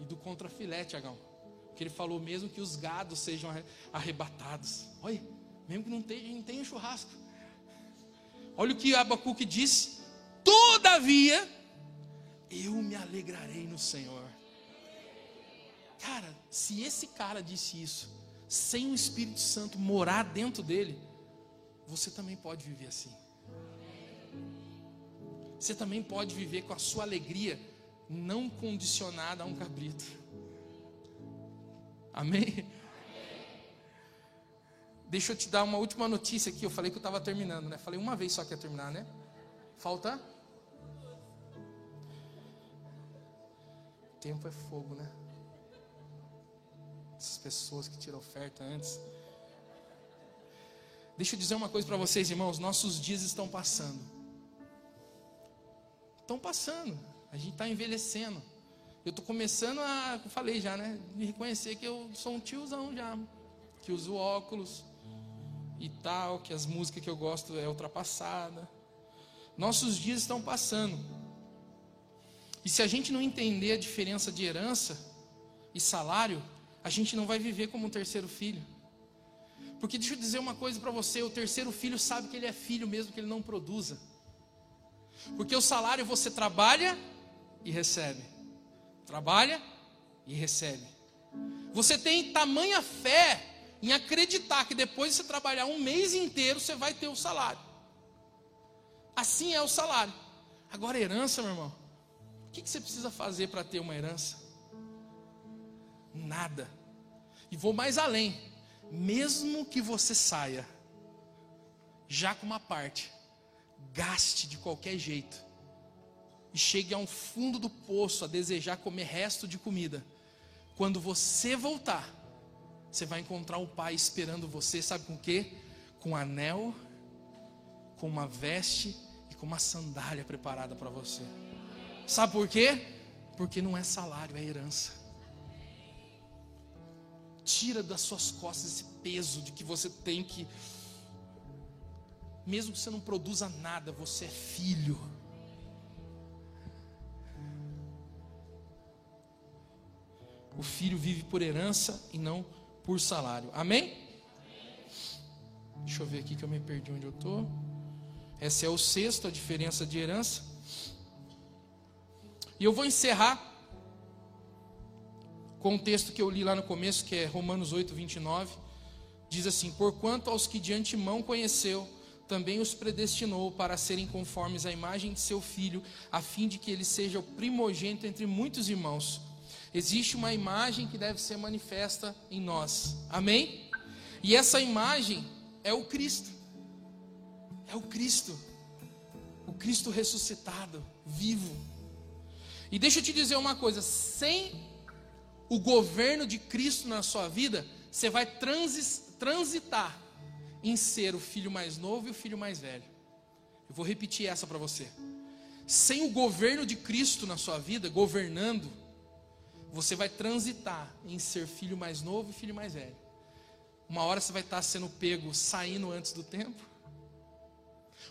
E do contrafilé, Tiagão. Que ele falou mesmo que os gados sejam arrebatados. Olha, mesmo que não tenha, não tenha churrasco. Olha o que Abacuque disse: Todavia, eu me alegrarei no Senhor. Cara, se esse cara disse isso, sem o Espírito Santo morar dentro dele, você também pode viver assim. Você também pode viver com a sua alegria não condicionada a um cabrito. Amém? Deixa eu te dar uma última notícia aqui. Eu falei que eu estava terminando, né? Falei uma vez só que ia terminar, né? Falta? Tempo é fogo, né? Essas pessoas que tiram oferta antes. Deixa eu dizer uma coisa para vocês, irmãos. Nossos dias estão passando. Estão passando. A gente está envelhecendo. Eu estou começando a, eu falei já, né? Me reconhecer que eu sou um tiozão já. Que uso óculos e tal, que as músicas que eu gosto é ultrapassada. Nossos dias estão passando. E se a gente não entender a diferença de herança e salário, a gente não vai viver como um terceiro filho. Porque deixa eu dizer uma coisa para você: o terceiro filho sabe que ele é filho mesmo que ele não produza. Porque o salário você trabalha e recebe, trabalha e recebe. Você tem tamanha fé em acreditar que depois de você trabalhar um mês inteiro, você vai ter o salário. Assim é o salário. Agora, herança, meu irmão. O que você precisa fazer para ter uma herança? Nada. E vou mais além. Mesmo que você saia, já com uma parte, gaste de qualquer jeito, e chegue a um fundo do poço a desejar comer resto de comida, quando você voltar, você vai encontrar o Pai esperando você, sabe com o quê? Com um anel, com uma veste e com uma sandália preparada para você. Sabe por quê? Porque não é salário, é herança. Tira das suas costas esse peso de que você tem que mesmo que você não produza nada, você é filho. O filho vive por herança e não por salário. Amém? Deixa eu ver aqui que eu me perdi onde eu estou. Essa é o sexto, a diferença de herança. E eu vou encerrar com um texto que eu li lá no começo, que é Romanos 8, 29. Diz assim: Porquanto aos que de antemão conheceu, também os predestinou para serem conformes à imagem de seu filho, a fim de que ele seja o primogênito entre muitos irmãos. Existe uma imagem que deve ser manifesta em nós. Amém? E essa imagem é o Cristo. É o Cristo. O Cristo ressuscitado, vivo. E deixa eu te dizer uma coisa: sem o governo de Cristo na sua vida, você vai transitar em ser o filho mais novo e o filho mais velho. Eu vou repetir essa para você. Sem o governo de Cristo na sua vida, governando, você vai transitar em ser filho mais novo e filho mais velho. Uma hora você vai estar sendo pego saindo antes do tempo,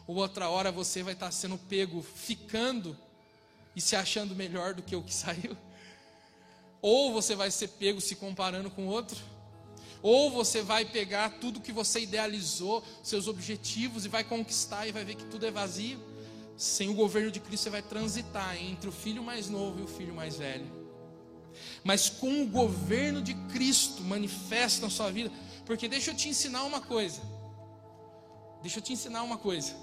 ou outra hora você vai estar sendo pego ficando e se achando melhor do que o que saiu, ou você vai ser pego se comparando com outro, ou você vai pegar tudo que você idealizou, seus objetivos e vai conquistar e vai ver que tudo é vazio. Sem o governo de Cristo você vai transitar entre o filho mais novo e o filho mais velho mas com o governo de Cristo manifesto na sua vida. Porque deixa eu te ensinar uma coisa. Deixa eu te ensinar uma coisa.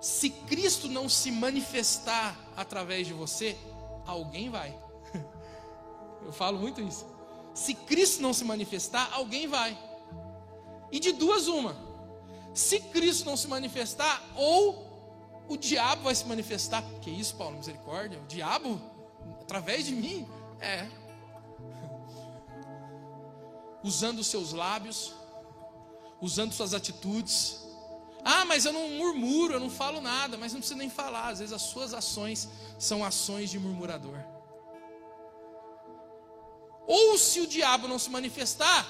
Se Cristo não se manifestar através de você, alguém vai. Eu falo muito isso. Se Cristo não se manifestar, alguém vai. E de duas, uma. Se Cristo não se manifestar, ou o diabo vai se manifestar. Que isso, Paulo? Misericórdia? O diabo? através de mim? É. Usando seus lábios, usando suas atitudes. Ah, mas eu não murmuro, eu não falo nada, mas não precisa nem falar. Às vezes as suas ações são ações de murmurador. Ou se o diabo não se manifestar,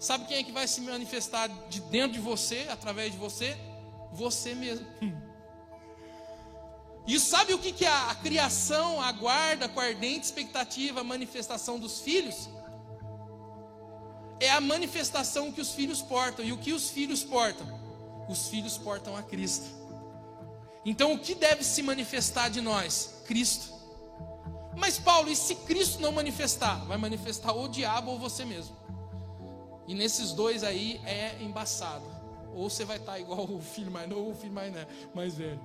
sabe quem é que vai se manifestar de dentro de você, através de você? Você mesmo. E sabe o que, que a, a criação aguarda com ardente expectativa a manifestação dos filhos? É a manifestação que os filhos portam. E o que os filhos portam? Os filhos portam a Cristo. Então o que deve se manifestar de nós? Cristo. Mas Paulo, e se Cristo não manifestar? Vai manifestar ou o diabo ou você mesmo. E nesses dois aí é embaçado. Ou você vai estar igual o filho mais novo ou o filho mais, né, mais velho.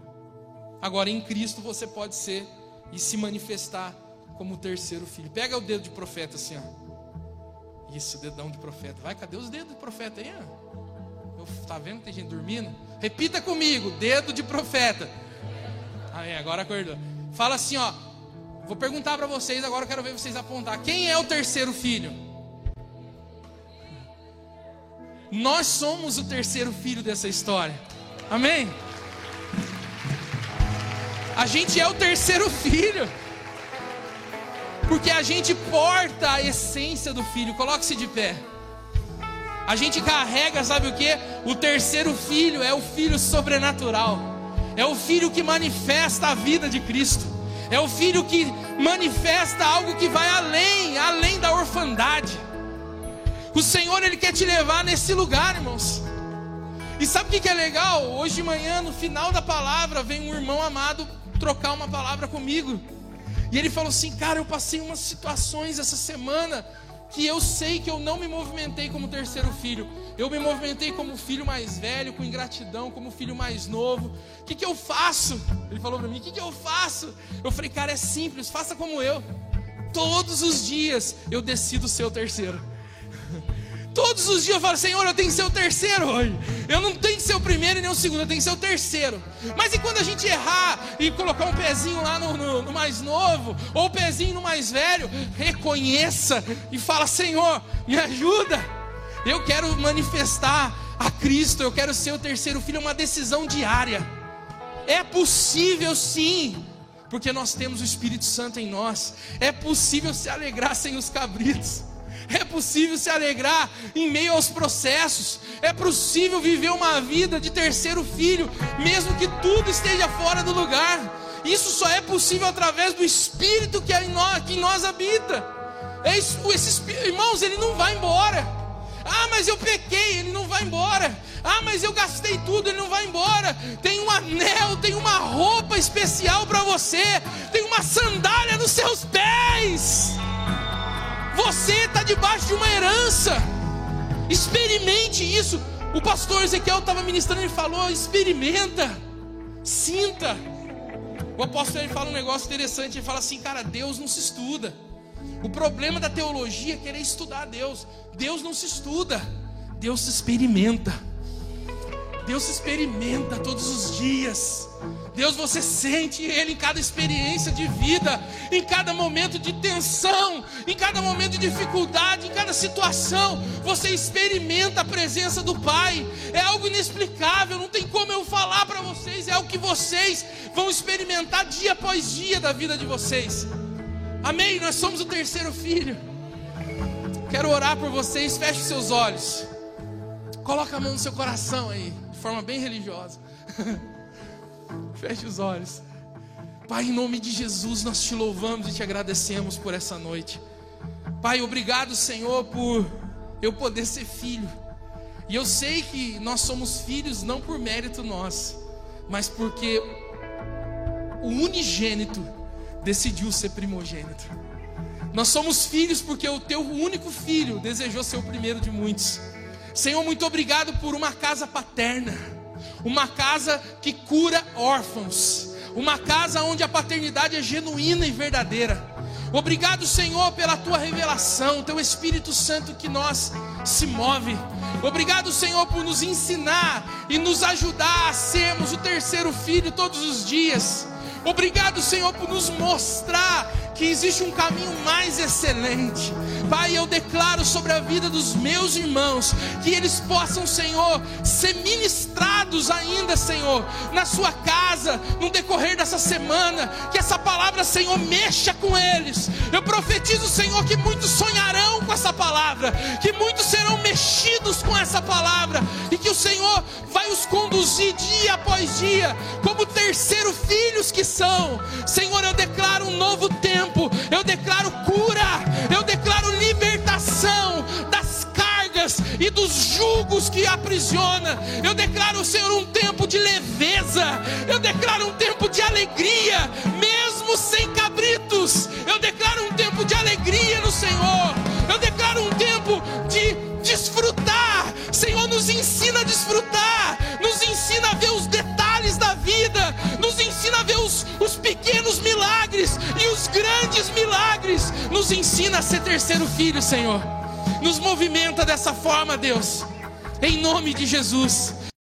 Agora em Cristo você pode ser e se manifestar como o terceiro filho. Pega o dedo de profeta assim, ó. Isso, dedão de profeta. Vai, cadê os dedos de profeta aí? Ó? Tá vendo que tem gente dormindo? Repita comigo, dedo de profeta. Aí, agora acordou. Fala assim, ó. Vou perguntar para vocês agora, eu quero ver vocês apontar. Quem é o terceiro filho? Nós somos o terceiro filho dessa história. Amém? A gente é o terceiro filho. Porque a gente porta a essência do filho. Coloque-se de pé. A gente carrega, sabe o que? O terceiro filho é o filho sobrenatural. É o filho que manifesta a vida de Cristo. É o filho que manifesta algo que vai além, além da orfandade. O Senhor, Ele quer te levar nesse lugar, irmãos. E sabe o que é legal? Hoje de manhã, no final da palavra, vem um irmão amado trocar uma palavra comigo. E ele falou assim: Cara, eu passei umas situações essa semana que eu sei que eu não me movimentei como terceiro filho. Eu me movimentei como filho mais velho, com ingratidão, como filho mais novo. O que, que eu faço? Ele falou para mim: O que, que eu faço? Eu falei: Cara, é simples, faça como eu. Todos os dias eu decido ser o terceiro. Todos os dias eu falo, Senhor, eu tenho que ser o terceiro hoje. Eu não tenho que ser o primeiro e nem o segundo, eu tenho que ser o terceiro. Mas e quando a gente errar e colocar um pezinho lá no, no, no mais novo, ou um pezinho no mais velho, reconheça e fala, Senhor, me ajuda. Eu quero manifestar a Cristo, eu quero ser o terceiro filho, é uma decisão diária. É possível sim porque nós temos o Espírito Santo em nós. É possível se alegrar sem os cabritos. É possível se alegrar em meio aos processos, é possível viver uma vida de terceiro filho, mesmo que tudo esteja fora do lugar. Isso só é possível através do Espírito que, é em nós, que em nós habita. É esse, esse, irmãos, ele não vai embora. Ah, mas eu pequei, ele não vai embora. Ah, mas eu gastei tudo, ele não vai embora. Tem um anel, tem uma roupa especial para você, tem uma sandália nos seus pés. Você está debaixo de uma herança. Experimente isso. O pastor Ezequiel estava ministrando e falou: experimenta, sinta. O apóstolo ele fala um negócio interessante. Ele fala assim, cara, Deus não se estuda. O problema da teologia é querer estudar Deus. Deus não se estuda, Deus se experimenta. Deus experimenta todos os dias. Deus, você sente Ele em cada experiência de vida, em cada momento de tensão, em cada momento de dificuldade, em cada situação. Você experimenta a presença do Pai. É algo inexplicável, não tem como eu falar para vocês. É algo que vocês vão experimentar dia após dia da vida de vocês. Amém? Nós somos o terceiro filho. Quero orar por vocês. Feche seus olhos. Coloca a mão no seu coração aí, de forma bem religiosa. Feche os olhos. Pai, em nome de Jesus, nós te louvamos e te agradecemos por essa noite. Pai, obrigado, Senhor, por eu poder ser filho. E eu sei que nós somos filhos não por mérito nosso, mas porque o unigênito decidiu ser primogênito. Nós somos filhos porque o teu único filho desejou ser o primeiro de muitos. Senhor, muito obrigado por uma casa paterna, uma casa que cura órfãos, uma casa onde a paternidade é genuína e verdadeira. Obrigado, Senhor, pela tua revelação, teu Espírito Santo que nós se move. Obrigado, Senhor, por nos ensinar e nos ajudar a sermos o terceiro filho todos os dias. Obrigado, Senhor, por nos mostrar que existe um caminho mais excelente. Pai, eu declaro sobre a vida dos meus irmãos que eles possam, Senhor, ser ministrados ainda, Senhor, na sua casa, no decorrer dessa semana. Que essa palavra, Senhor, mexa com eles. Eu profetizo, Senhor, que muitos sonharão com essa palavra, que muitos serão mexidos com essa palavra, e que o Senhor vai os conduzir dia após dia, como terceiro filhos que são. Senhor, eu declaro um novo tempo, eu declaro cura, eu declaro libertação das cargas e dos julgos que aprisiona. Eu declaro, Senhor, um tempo de leveza, eu declaro um tempo de alegria, mesmo sem cabritos. Eu declaro um tempo de alegria no Senhor. Eu declaro um tempo de desfrutar. Senhor, nos ensina a desfrutar, nos ensina a ver os milagres e os grandes milagres, nos ensina a ser terceiro filho, Senhor. Nos movimenta dessa forma, Deus, em nome de Jesus.